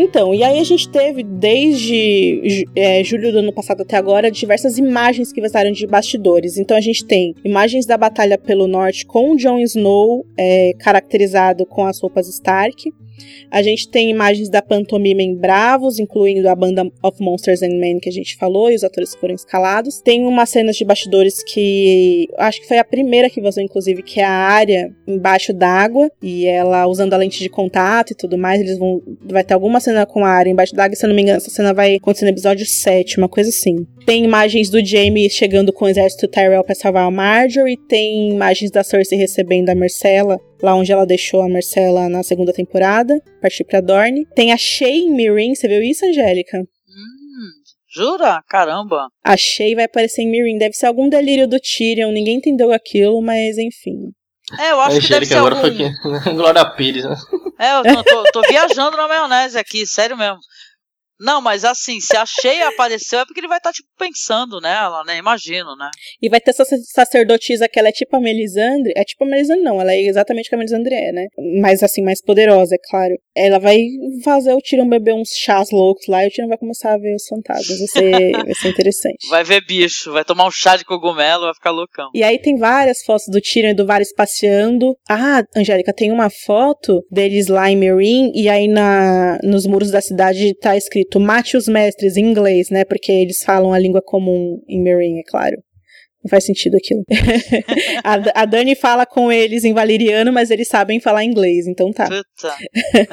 Então, e aí a gente teve desde é, julho do ano passado até agora diversas imagens que vazaram de bastidores. Então a gente tem imagens da batalha pelo norte com o Jon Snow é, caracterizado com as roupas Stark. A gente tem imagens da pantomima em Bravos, incluindo a banda of Monsters and Men que a gente falou e os atores foram escalados. Tem umas cenas de bastidores que acho que foi a primeira que vazou, inclusive, que é a área embaixo d'água e ela usando a lente de contato e tudo mais. Eles vão. Vai ter alguma cena com a área embaixo d'água, se eu não me engano, essa cena vai acontecer no episódio 7, uma coisa assim. Tem imagens do Jaime chegando com o exército Tyrell para salvar a Marjorie, tem imagens da Cersei recebendo a Marcella lá onde ela deixou a Marcela na segunda temporada, partir pra Dorne. Tem a Shay Mirin, você viu isso, Angélica? Hum, jura? Caramba! A Shay vai aparecer em Mirin, deve ser algum delírio do Tyrion, ninguém entendeu aquilo, mas enfim. É, eu acho que deve ser agora algum... foi aqui. Glória Pires, né? É, eu tô, tô, tô viajando na maionese aqui, sério mesmo. Não, mas assim, se a Cheia apareceu é porque ele vai estar, tá, tipo, pensando nela, né? Imagino, né? E vai ter essa sacerdotisa que ela é tipo a Melisandre. É tipo a Melisandre, não. Ela é exatamente o que a Melisandre é, né? Mas assim, mais poderosa, é claro. Ela vai fazer o Tyrion beber uns chás loucos lá e o Tyrion vai começar a ver os fantasmas. Vai ser, vai ser interessante. Vai ver bicho, vai tomar um chá de cogumelo, vai ficar loucão. E aí tem várias fotos do Tyrion e do Varys passeando. Ah, Angélica, tem uma foto deles lá em Meereen e aí na, nos muros da cidade tá escrito escrito mate os mestres em inglês, né? Porque eles falam a língua comum em Meereen, é claro. Não faz sentido aquilo. a, a, Dani fala com eles em valeriano, mas eles sabem falar inglês, então tá. Puta.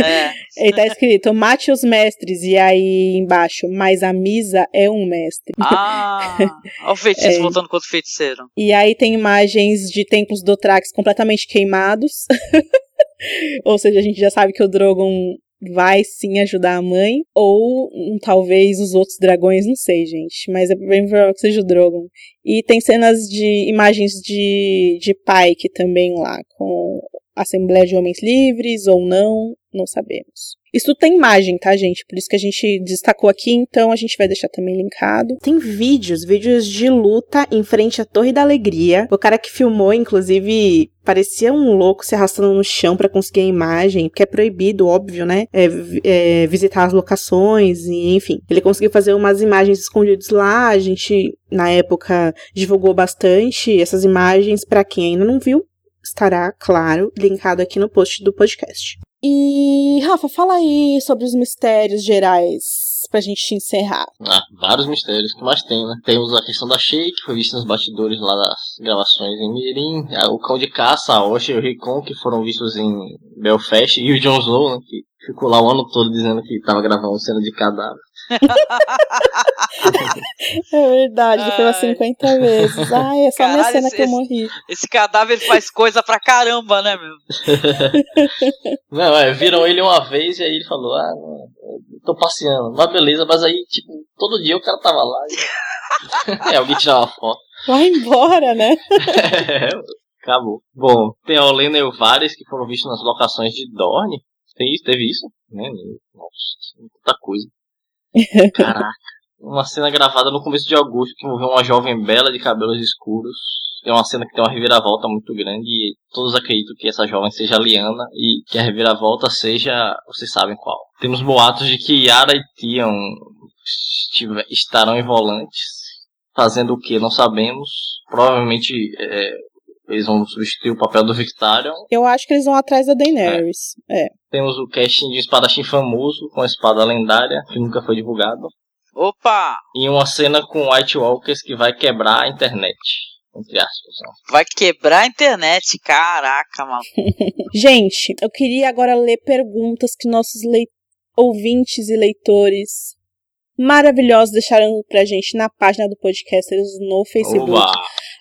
É. e tá escrito, mate os mestres, e aí embaixo, mas a Misa é um mestre. Ah, olha o feitiço é. voltando contra o feiticeiro. E aí tem imagens de templos do Trax completamente queimados. Ou seja, a gente já sabe que o Drogon vai sim ajudar a mãe, ou um, talvez os outros dragões, não sei, gente, mas é bem provável que seja o Drogon. E tem cenas de imagens de, de Pike também lá, com Assembleia de Homens Livres ou não, não sabemos. Isso tem imagem, tá, gente? Por isso que a gente destacou aqui, então a gente vai deixar também linkado. Tem vídeos, vídeos de luta em frente à Torre da Alegria. O cara que filmou, inclusive, parecia um louco se arrastando no chão para conseguir a imagem, porque é proibido, óbvio, né? É, é, visitar as locações e enfim. Ele conseguiu fazer umas imagens escondidas lá. A gente na época divulgou bastante essas imagens para quem ainda não viu. Estará, claro, linkado aqui no post do podcast. E, Rafa, fala aí sobre os mistérios gerais pra gente encerrar. Ah, vários mistérios que mais tem, né? Temos a questão da Shea, que foi vista nos bastidores lá das gravações em Mirim, o Cão de Caça, a Osha e o Ricon, que foram vistos em Belfast, e o Jon Snow, né, que ficou lá o ano todo dizendo que tava gravando cena de cadáver. É verdade, ele foi umas 50 vezes. Ai, é só Caralho, minha cena esse, que eu morri. Esse cadáver faz coisa pra caramba, né, meu? não, é, viram ele uma vez e aí ele falou, ah, não, tô passeando. Mas beleza, mas aí, tipo, todo dia o cara tava lá. E... é, alguém tirava uma foto. Vai embora, né? é, acabou. Bom, tem a Olena e o Vares que foram vistos nas locações de Dorne. Tem isso, teve isso? Né? Nossa, muita coisa. Caraca. Uma cena gravada no começo de agosto que envolveu uma jovem bela de cabelos escuros. É uma cena que tem uma reviravolta muito grande e todos acreditam que essa jovem seja Liana e que a reviravolta seja, vocês sabem qual. Temos boatos de que Yara e Tion estarão em volantes. Fazendo o que? Não sabemos. Provavelmente é, eles vão substituir o papel do Victarion. Eu acho que eles vão atrás da Daenerys. É. é. Temos o casting de espadachim famoso com a espada lendária, que nunca foi divulgado. Opa! E uma cena com White Walkers que vai quebrar a internet. Entre aspas. Né? Vai quebrar a internet, caraca, mano. Gente, eu queria agora ler perguntas que nossos ouvintes e leitores maravilhosos deixaram pra gente na página do podcast no Facebook. Oba.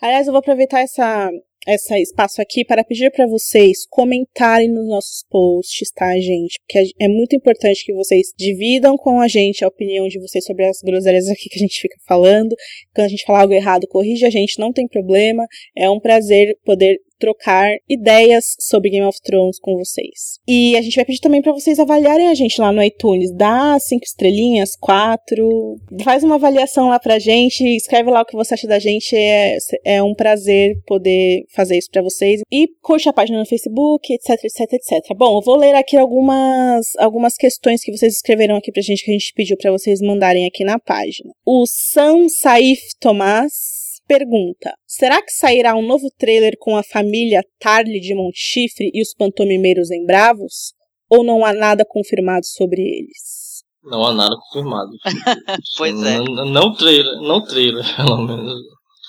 Aliás, eu vou aproveitar essa esse espaço aqui para pedir para vocês comentarem nos nossos posts, tá, gente? Porque é muito importante que vocês dividam com a gente a opinião de vocês sobre as groselhas aqui que a gente fica falando. Quando a gente falar algo errado, corrija a gente, não tem problema. É um prazer poder trocar ideias sobre Game of Thrones com vocês. E a gente vai pedir também para vocês avaliarem a gente lá no iTunes. Dá cinco estrelinhas, quatro. Faz uma avaliação lá pra gente. Escreve lá o que você acha da gente. É, é um prazer poder fazer isso para vocês. E curte a página no Facebook, etc, etc, etc. Bom, eu vou ler aqui algumas, algumas questões que vocês escreveram aqui pra gente, que a gente pediu para vocês mandarem aqui na página. O Sam Saif Tomás pergunta: será que sairá um novo trailer com a família Tarly de Montchifre e os pantomimeiros em Bravos? Ou não há nada confirmado sobre eles? Não há nada confirmado. pois é. Não, não trailer, não trailer, pelo menos.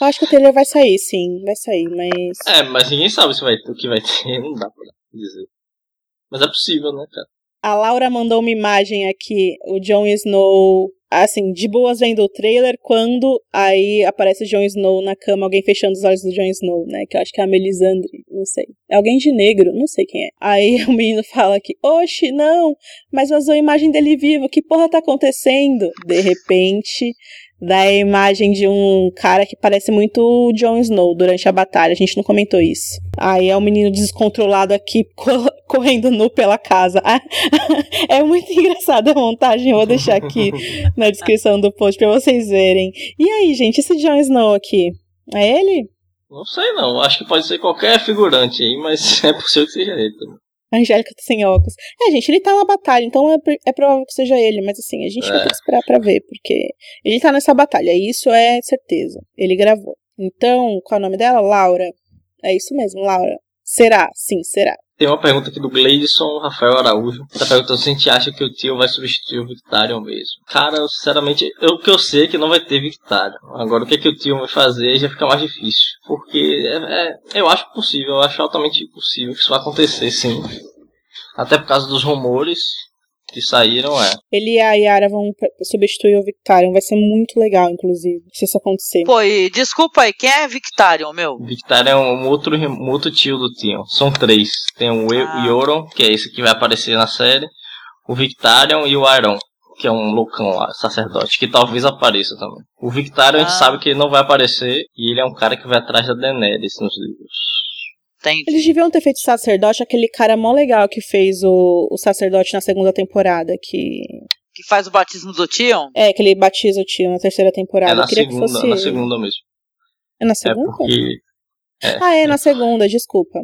Eu acho que o trailer vai sair, sim, vai sair, mas. É, mas ninguém sabe se vai, o que vai ter, não dá pra dizer. Mas é possível, né, cara? A Laura mandou uma imagem aqui, o Jon Snow assim, de boas vendo o trailer, quando aí aparece o Jon Snow na cama, alguém fechando os olhos do Jon Snow, né? Que eu acho que é a Melisandre, não sei. É alguém de negro, não sei quem é. Aí o menino fala que, oxe, não, mas vazou a imagem dele vivo, que porra tá acontecendo? De repente, da imagem de um cara que parece muito o Jon Snow durante a batalha. A gente não comentou isso. Aí é um menino descontrolado aqui correndo nu pela casa. é muito engraçada a montagem, eu vou deixar aqui na descrição do post pra vocês verem. E aí, gente, esse Jon Snow aqui, é ele? Não sei não, acho que pode ser qualquer figurante aí, mas é possível que seja ele também. A Angélica tá sem óculos. É, gente, ele tá na batalha, então é, é provável que seja ele, mas assim, a gente é. vai ter que esperar pra ver, porque ele tá nessa batalha, isso é certeza. Ele gravou. Então, qual é o nome dela? Laura. É isso mesmo, Laura. Será? Sim, será. Tem uma pergunta aqui do Gleidson Rafael Araújo. Tá perguntando se a gente acha que o tio vai substituir o Victarion mesmo. Cara, sinceramente, o que eu sei é que não vai ter Victarion. Agora, o que, é que o tio vai fazer já fica mais difícil. Porque é, é, eu acho possível, eu acho altamente possível que isso vai acontecer, sim. Até por causa dos rumores que saíram, é. Ele e a Yara vão substituir o Victarion. Vai ser muito legal, inclusive, se isso acontecer. Pô, e desculpa aí, quem é Victarion, meu? Victarion é um outro, um outro tio do Tion. São três. Tem o ah. Euron, que é esse que vai aparecer na série. o Victarion e o Iron, que é um loucão lá, sacerdote, que talvez apareça também. O Victarion a gente Ah. sabe que ele não vai aparecer e ele é um cara que vai atrás da Daenerys nos livros. Entendi. Eles deviam ter feito sacerdote, aquele cara mó legal que fez o, o sacerdote na segunda temporada, que. Que faz o batismo do Tion? É, que ele batiza o tio na terceira temporada. é na Eu queria segunda, que fosse. na segunda mesmo. É na É segunda? porque, Ah, é na segunda, desculpa.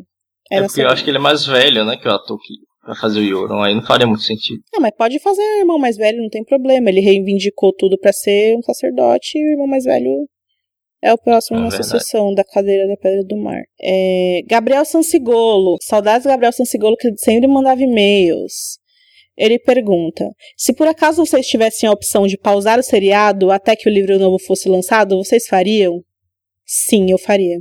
É, é porque eu acho que ele é mais velho, né, que o ator que vai fazer o Yoron, aí não faria muito sentido. Não, mas pode fazer irmão mais velho, não tem problema. Ele reivindicou tudo pra ser um sacerdote e o irmão mais velho é o próximo É na sucessão da cadeira da Pedra do Mar. É, Gabriel Sansigolo. Saudades do Gabriel Sansigolo, que sempre mandava e-mails. Ele pergunta: se por acaso vocês tivessem a opção de pausar o seriado até que o livro novo fosse lançado, vocês fariam? Sim, eu faria.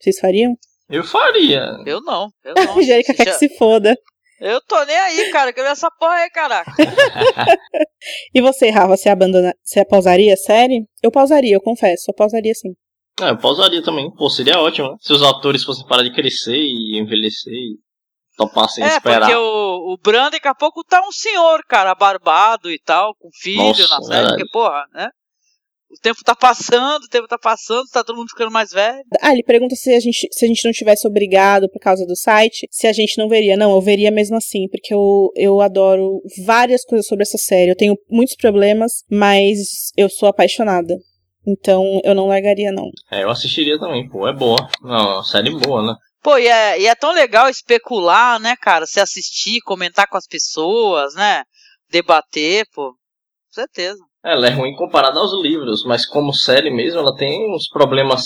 Vocês fariam? Eu faria. Eu não. Eu não. Angélica quer que Já- se foda. Eu tô nem aí, cara. Quero ver essa porra aí, caraca. E você, Rafa, você abandona, você pausaria a série? Eu pausaria, eu confesso, eu pausaria sim. Ah, eu pausaria também. Pô, seria ótimo, né? Se os atores fossem parar de crescer e envelhecer e topassem É, esperar. porque o, o Bran daqui a pouco tá um senhor, cara, barbado e tal, com filho Nossa, na série, verdade. porque, porra, né? O tempo tá passando, o tempo tá passando, tá todo mundo ficando mais velho. Ah, ele pergunta se a gente, se a gente não tivesse obrigado por causa do site, se a gente não veria. Não, eu veria mesmo assim, porque eu, eu adoro várias coisas sobre essa série. Eu tenho muitos problemas, mas eu sou apaixonada. Então eu não largaria, não. É, eu assistiria também, pô. É boa. Não, é uma série boa, né? Pô, e é, e é tão legal especular, né, cara? Se assistir, comentar com as pessoas, né? Debater, pô. Com certeza. Ela é ruim comparada aos livros, mas como série mesmo, ela tem uns problemas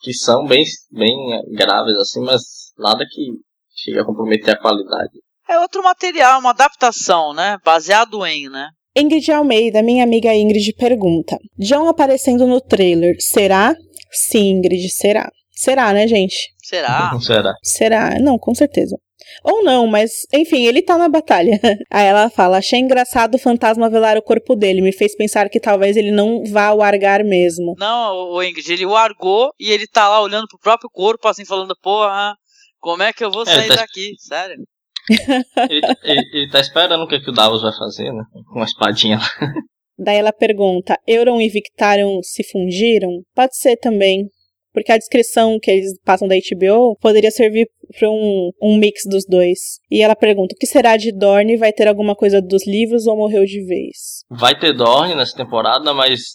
que são bem, bem graves, assim, mas nada que chega a comprometer a qualidade. É outro material, uma adaptação, né? Baseado em, né? Ingrid Almeida, minha amiga Ingrid, pergunta: John aparecendo no trailer, será? Sim, Ingrid, será. Será, né, gente? Será? Não será? Será? Não, com certeza. Ou não, mas enfim, ele tá na batalha. Aí ela fala: Achei engraçado o fantasma velar o corpo dele. Me fez pensar que talvez ele não vá largar mesmo. Não, o Ingrid, ele largou e ele tá lá olhando pro próprio corpo, assim, falando, porra, como é que eu vou É, sair tá- daqui? Sério? Ele, ele, ele tá esperando o que, que o Davos vai fazer, né? Com a espadinha. Daí ela pergunta: Euron e Victarion se fundiram? Pode ser também. Porque a descrição que eles passam da HBO poderia servir para um, um mix dos dois. E ela pergunta: o que será de Dorne? Vai ter alguma coisa dos livros ou morreu de vez? Vai ter Dorne nessa temporada, mas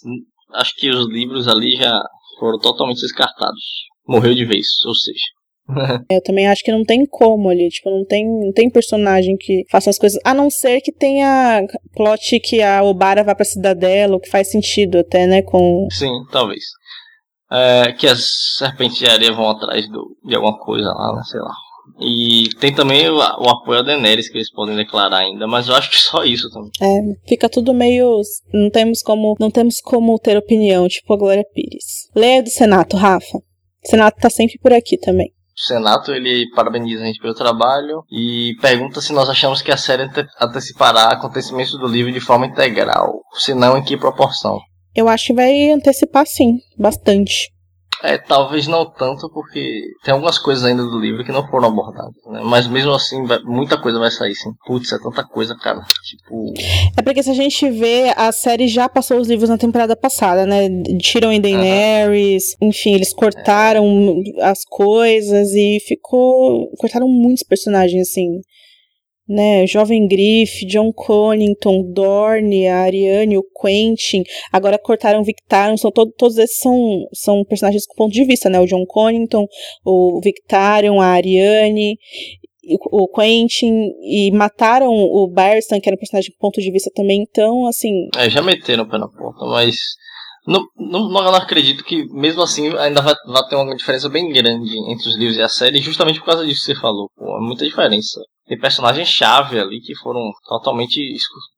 acho que os livros ali já foram totalmente descartados. Morreu de vez, ou seja. Eu também acho que não tem como ali, tipo, não tem, não tem personagem que faça as coisas, a não ser que tenha plot que a Obara vá pra cidadela, o que faz sentido até, né, com... Sim, talvez. É, que as areia vão atrás do, de alguma coisa lá, né? Sei lá. E tem também o, o apoio a Daenerys que eles podem declarar ainda, mas eu acho que só isso também. É, fica tudo meio... não temos como, não temos como ter opinião, tipo a Glória Pires. Leia do Senato, Rafa. O Senato tá sempre por aqui também. O Senato ele parabeniza a gente pelo trabalho e pergunta se nós achamos que a série ante- antecipará acontecimentos do livro de forma integral, se não em que proporção. Eu acho que vai antecipar sim, bastante. É, talvez não tanto, porque tem algumas coisas ainda do livro que não foram abordadas, né? Mas mesmo assim, vai- muita coisa vai sair, sim. Putz, é tanta coisa, cara. Tipo, É porque se a gente vê, a série já passou os livros na temporada passada, né? Tiram em Daenerys, enfim, eles cortaram as coisas e ficou. Cortaram muitos personagens, assim. Né, Jovem Griff, John Connington, Dorne, a Ariane, o Quentin. Agora cortaram Victarion, são todo, todos esses são, são personagens com ponto de vista, né? O John Connington, o Victarion, a Ariane, o Quentin, e mataram o Barristan, que era um personagem com ponto de vista também. Então, assim, é, já meteram o pé na porta, mas. Não, não, não acredito que, mesmo assim, ainda vai, vai ter uma diferença bem grande entre os livros e a série, justamente por causa disso que você falou. Pô, é muita diferença. Tem personagens-chave ali que foram totalmente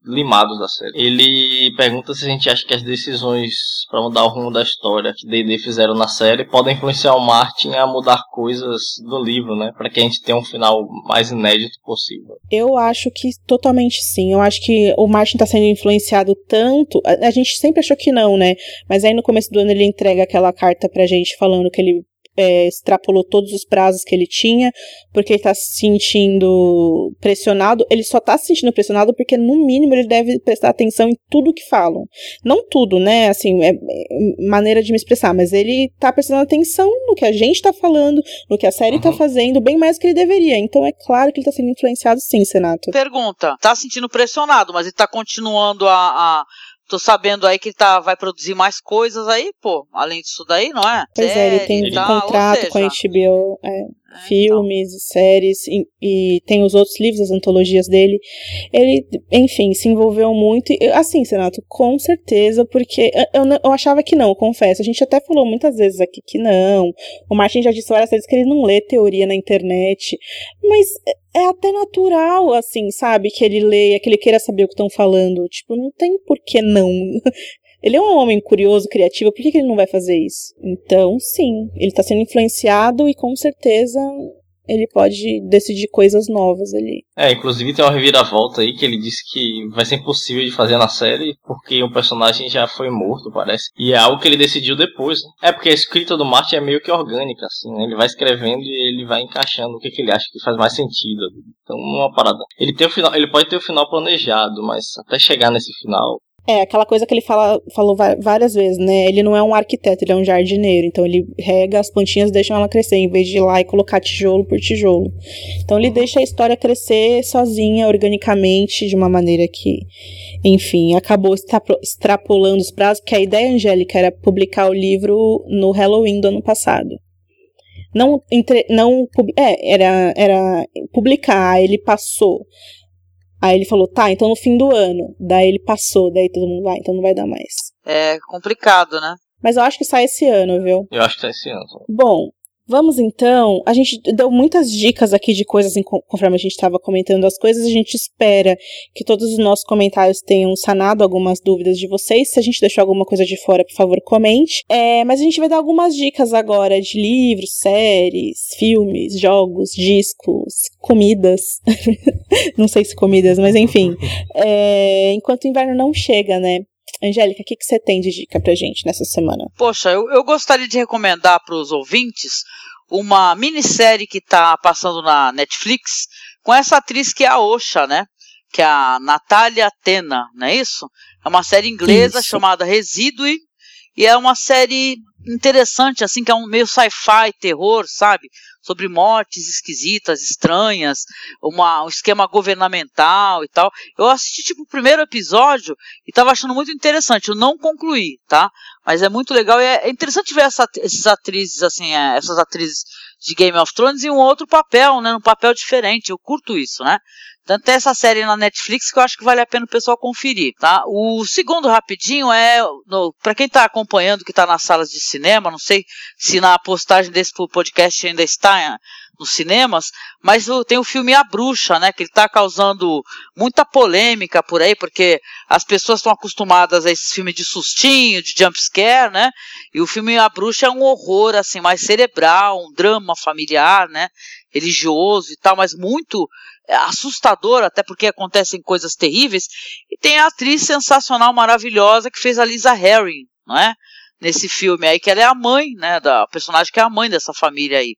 limados da série. Ele pergunta se a gente acha que as decisões para mudar o rumo da história que D&D fizeram na série podem influenciar o Martin a mudar coisas do livro, né? Para que a gente tenha um final mais inédito possível. Eu acho que totalmente sim. Eu acho que o Martin tá sendo influenciado tanto. A, a gente sempre achou que não, né? Mas aí no começo do ano ele entrega aquela carta pra gente falando que ele é, extrapolou todos os prazos que ele tinha, porque ele tá se sentindo pressionado. Ele só tá se sentindo pressionado porque, no mínimo, ele deve prestar atenção em tudo que falam. Não tudo, né? Assim, é, é maneira de me expressar, mas ele tá prestando atenção no que a gente tá falando, no que a série tá uhum. tá fazendo, bem mais do que ele deveria. Então é claro que ele tá sendo influenciado sim, Senato. Pergunta: tá se sentindo pressionado, mas ele tá continuando a, a Tô sabendo aí que tá, vai produzir mais coisas aí, pô, além disso daí, não é? Pois é, ele tem tá, contrato seja, com a HBO, é, é, filmes, então. séries, e, e, tem os outros livros, as antologias dele. Ele, enfim, se envolveu muito. E, assim, Senato, com certeza, porque eu, eu, eu, achava que não, confesso. A gente até falou muitas vezes aqui que não. O Martin já disse várias vezes que ele não lê teoria na internet. Mas é até natural, assim, sabe? Que ele leia, que ele queira saber o que estão falando. Tipo, não tem por que não. Ele é um homem curioso, criativo, por que, que ele não vai fazer isso? Então, sim, ele está sendo influenciado e com certeza ele pode decidir coisas novas ali. É, inclusive tem uma reviravolta aí que ele disse que vai ser impossível de fazer na série porque o personagem já foi morto, parece. E é algo que ele decidiu depois. Né? É porque a escrita do Martin é meio que orgânica, assim, né? Ele vai escrevendo e ele vai encaixando o que, que ele acha que faz mais sentido. Então, uma parada. Ele tem o final, ele pode ter o final planejado, mas até chegar nesse final, é, aquela coisa que ele fala, falou várias vezes, né? Ele não é um arquiteto, ele é um jardineiro. Então ele rega as plantinhas e deixa ela crescer, em vez de ir lá e colocar tijolo por tijolo. Então ele deixa a história crescer sozinha, organicamente, de uma maneira que, enfim, acabou extrapolando os prazos, porque a ideia angélica era publicar o livro no Halloween do ano passado. Não, entre, não é, era, era publicar, ele passou. Aí ele falou, tá, então no fim do ano. Daí ele passou, daí todo mundo vai, então não vai dar mais. É complicado, né? Mas eu acho que sai esse ano, viu? Eu acho que sai esse ano. Bom, Vamos então, a gente deu muitas dicas aqui de coisas conforme a gente estava comentando as coisas, a gente espera que todos os nossos comentários tenham sanado algumas dúvidas de vocês. Se a gente deixou alguma coisa de fora, por favor, comente. É, mas a gente vai dar algumas dicas agora de livros, séries, filmes, jogos, discos, comidas. não sei se comidas, mas enfim. É, enquanto o inverno não chega, né? Angélica, o que, que você tem de dica pra gente nessa semana? Poxa, eu, eu gostaria de recomendar para os ouvintes uma minissérie que está passando na Netflix com essa atriz que é a Osha, né? Que é a Natália Tena, não é isso? É uma série inglesa isso. chamada Residue e é uma série interessante, assim, que é um meio sci-fi, terror, sabe? Sobre mortes esquisitas, estranhas, uma, um esquema governamental e tal. Eu assisti tipo o primeiro episódio e estava achando muito interessante. Eu não concluí, tá? Mas é muito legal e é, interessante ver essa, essas atrizes assim, é, essas atrizes de Game of Thrones em um outro papel, né? Um papel diferente. Eu curto isso, né? Tanto tem essa série na Netflix que eu acho que vale a pena o pessoal conferir, tá? O segundo rapidinho é, para quem está acompanhando, que está nas salas de cinema, não sei se na postagem desse podcast ainda está nos cinemas, mas tem o filme A Bruxa, né, que está causando muita polêmica por aí, porque as pessoas estão acostumadas a esse filme de sustinho, de jumpscare, né, e o filme A Bruxa é um horror, assim, mais cerebral, um drama familiar, né, religioso e tal, mas muito é, assustador, até porque acontecem coisas terríveis, e tem a atriz sensacional, maravilhosa, que fez a Lisa Harry, não é? Nesse filme aí, que ela é a mãe, né, da personagem que é a mãe dessa família aí.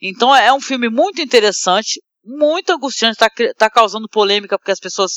Então é um filme muito interessante, muito angustiante, está tá causando polêmica porque as pessoas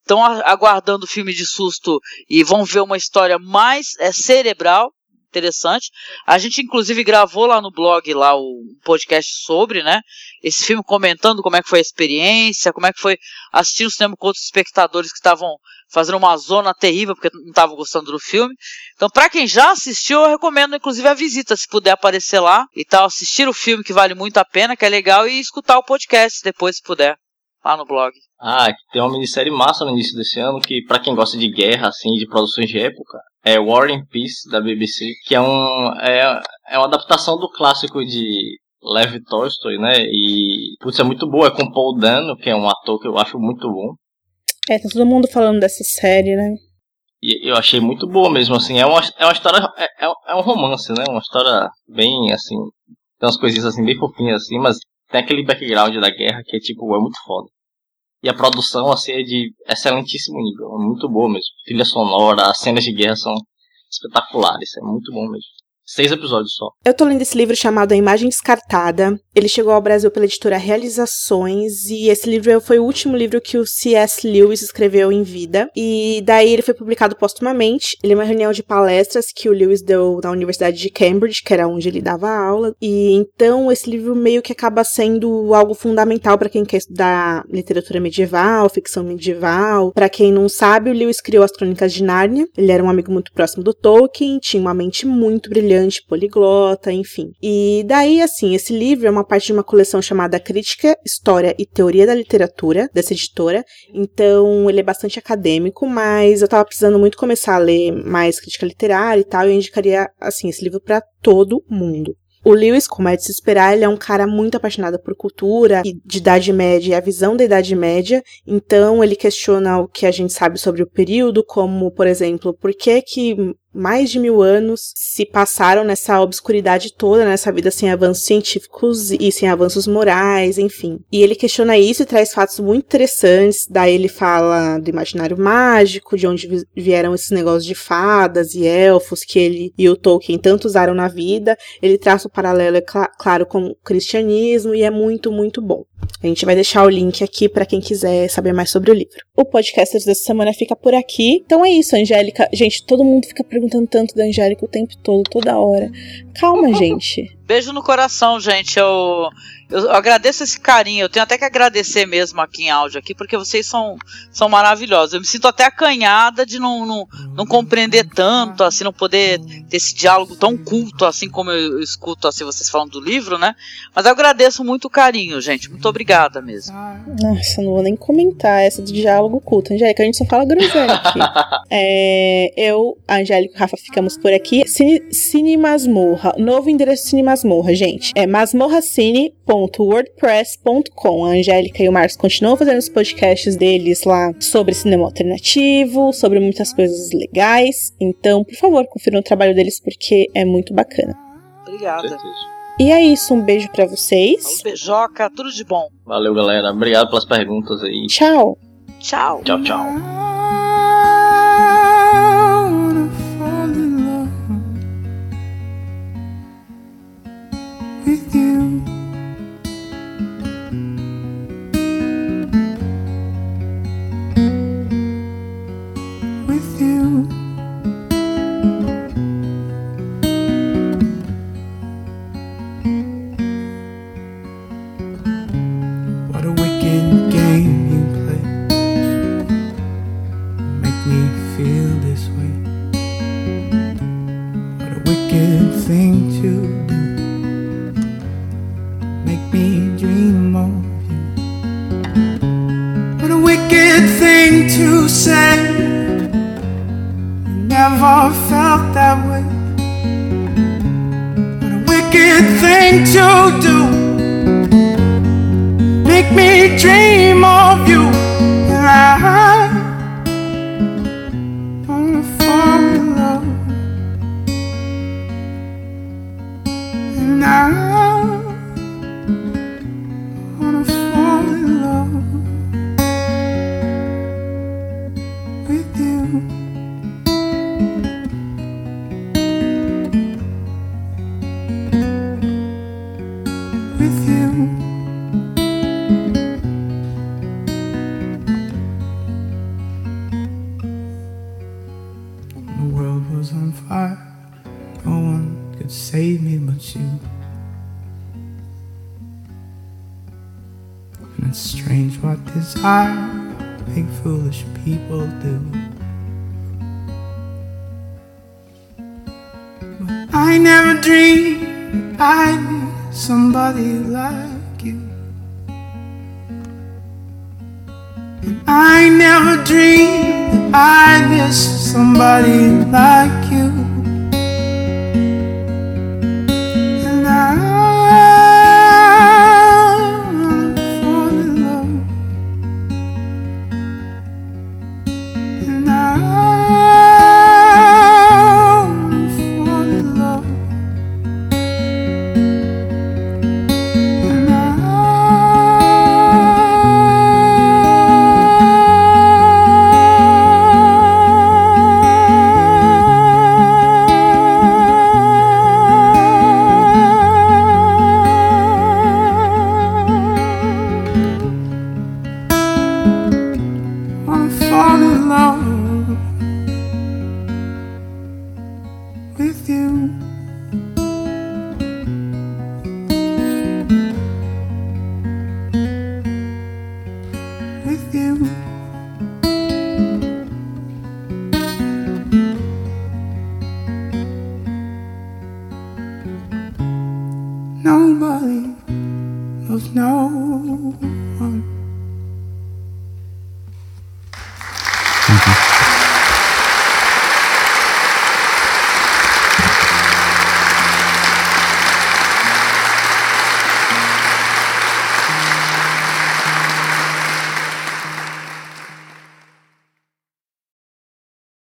estão aguardando o filme de susto e vão ver uma história mais é, cerebral, interessante. A gente inclusive gravou lá no blog lá o podcast sobre, né? Esse filme comentando como é que foi a experiência, como é que foi assistir o cinema com outros espectadores que estavam fazendo uma zona terrível porque não estavam gostando do filme. Então, para quem já assistiu, eu recomendo inclusive a visita, se puder aparecer lá e tal, assistir o filme que vale muito a pena, que é legal, e escutar o podcast depois, se puder, lá no blog. Ah, tem uma minissérie massa no início desse ano que, para quem gosta de guerra, assim, de produções de época, é War and Peace da BBC, que é um é, é uma adaptação do clássico de Lev Tolstoy, né? E putz, é muito boa, é com Paul Dano, que é um ator que eu acho muito bom. É, tá todo mundo falando dessa série, né? E eu achei muito boa mesmo, assim, é uma, é uma história, é, é, é um romance, né? Uma história bem, assim, tem umas coisinhas assim, bem fofinhas, assim, mas tem aquele background da guerra que é, tipo, é muito foda. E a produção, assim, é de excelentíssimo nível, é muito boa mesmo. Trilha sonora, as cenas de guerra são espetaculares, é muito bom mesmo. Seis episódios só. Eu tô lendo esse livro chamado A Imagem Descartada. Ele chegou ao Brasil pela editora Realizações e esse livro foi o último livro que o C.S. Lewis escreveu em vida. E daí ele foi publicado postumamente. Ele é uma reunião de palestras que o Lewis deu na Universidade de Cambridge, que era onde ele dava aula. E então esse livro meio que acaba sendo algo fundamental para quem quer estudar literatura medieval, ficção medieval. Para quem não sabe, o Lewis criou as Crônicas de Nárnia. Ele era um amigo muito próximo do Tolkien, tinha uma mente muito brilhante, poliglota, enfim. E daí, assim, esse livro é uma parte de uma coleção chamada Crítica, História e Teoria da Literatura, dessa editora. Então, ele é bastante acadêmico, mas eu tava precisando muito começar a ler mais crítica literária e tal, e eu indicaria, assim, esse livro para todo mundo. O Lewis, como é de se esperar, ele é um cara muito apaixonado por cultura e de Idade Média e a visão da Idade Média. Então, ele questiona o que a gente sabe sobre o período, como, por exemplo, por que que mais de mil anos se passaram nessa obscuridade toda, nessa vida sem avanços científicos e sem avanços morais, enfim. E ele questiona isso e traz fatos muito interessantes. Daí ele fala do imaginário mágico, de onde vieram esses negócios de fadas e elfos que ele e o Tolkien tanto usaram na vida. Ele traça o paralelo, é cl claro, com o cristianismo e é muito, muito bom. A gente vai deixar o link aqui para quem quiser saber mais sobre o livro. O podcast dessa semana fica por aqui. Então é isso, Angélica. Gente, todo mundo fica perguntando tanto da Angélica o tempo todo, toda hora. Calma, gente. Beijo no coração, gente. Eu, eu agradeço esse carinho. Eu tenho até que agradecer mesmo aqui em áudio aqui, porque vocês são, são maravilhosos. Eu me sinto até acanhada de não, não, não compreender tanto, assim, não poder ter esse diálogo tão culto, assim como eu, escuto assim vocês falando do livro, né? Mas eu agradeço muito o carinho, gente. Muito obrigada mesmo. Nossa, não vou nem comentar essa de diálogo culto. Angélica, a gente só fala groselha aqui. é, eu, Angélica e Rafa ficamos por aqui. Cine, Cine Masmorra. Novo endereço Cine Masmorra, gente. É masmorracine.wordpress.com. A Angélica e o Marcos continuam fazendo os podcasts deles lá sobre cinema alternativo, sobre muitas coisas legais. Então, por favor, confiram o trabalho deles porque é muito bacana. Obrigada. E é isso, um beijo para vocês. Um beijoca, tudo de bom. Valeu, galera. Obrigado pelas perguntas aí. Tchau. Tchau. Tchau, tchau. with you. Wicked thing to do make me dream of you. What a wicked thing to say. Never felt that way. What a wicked thing to do. Make me dream of you. And what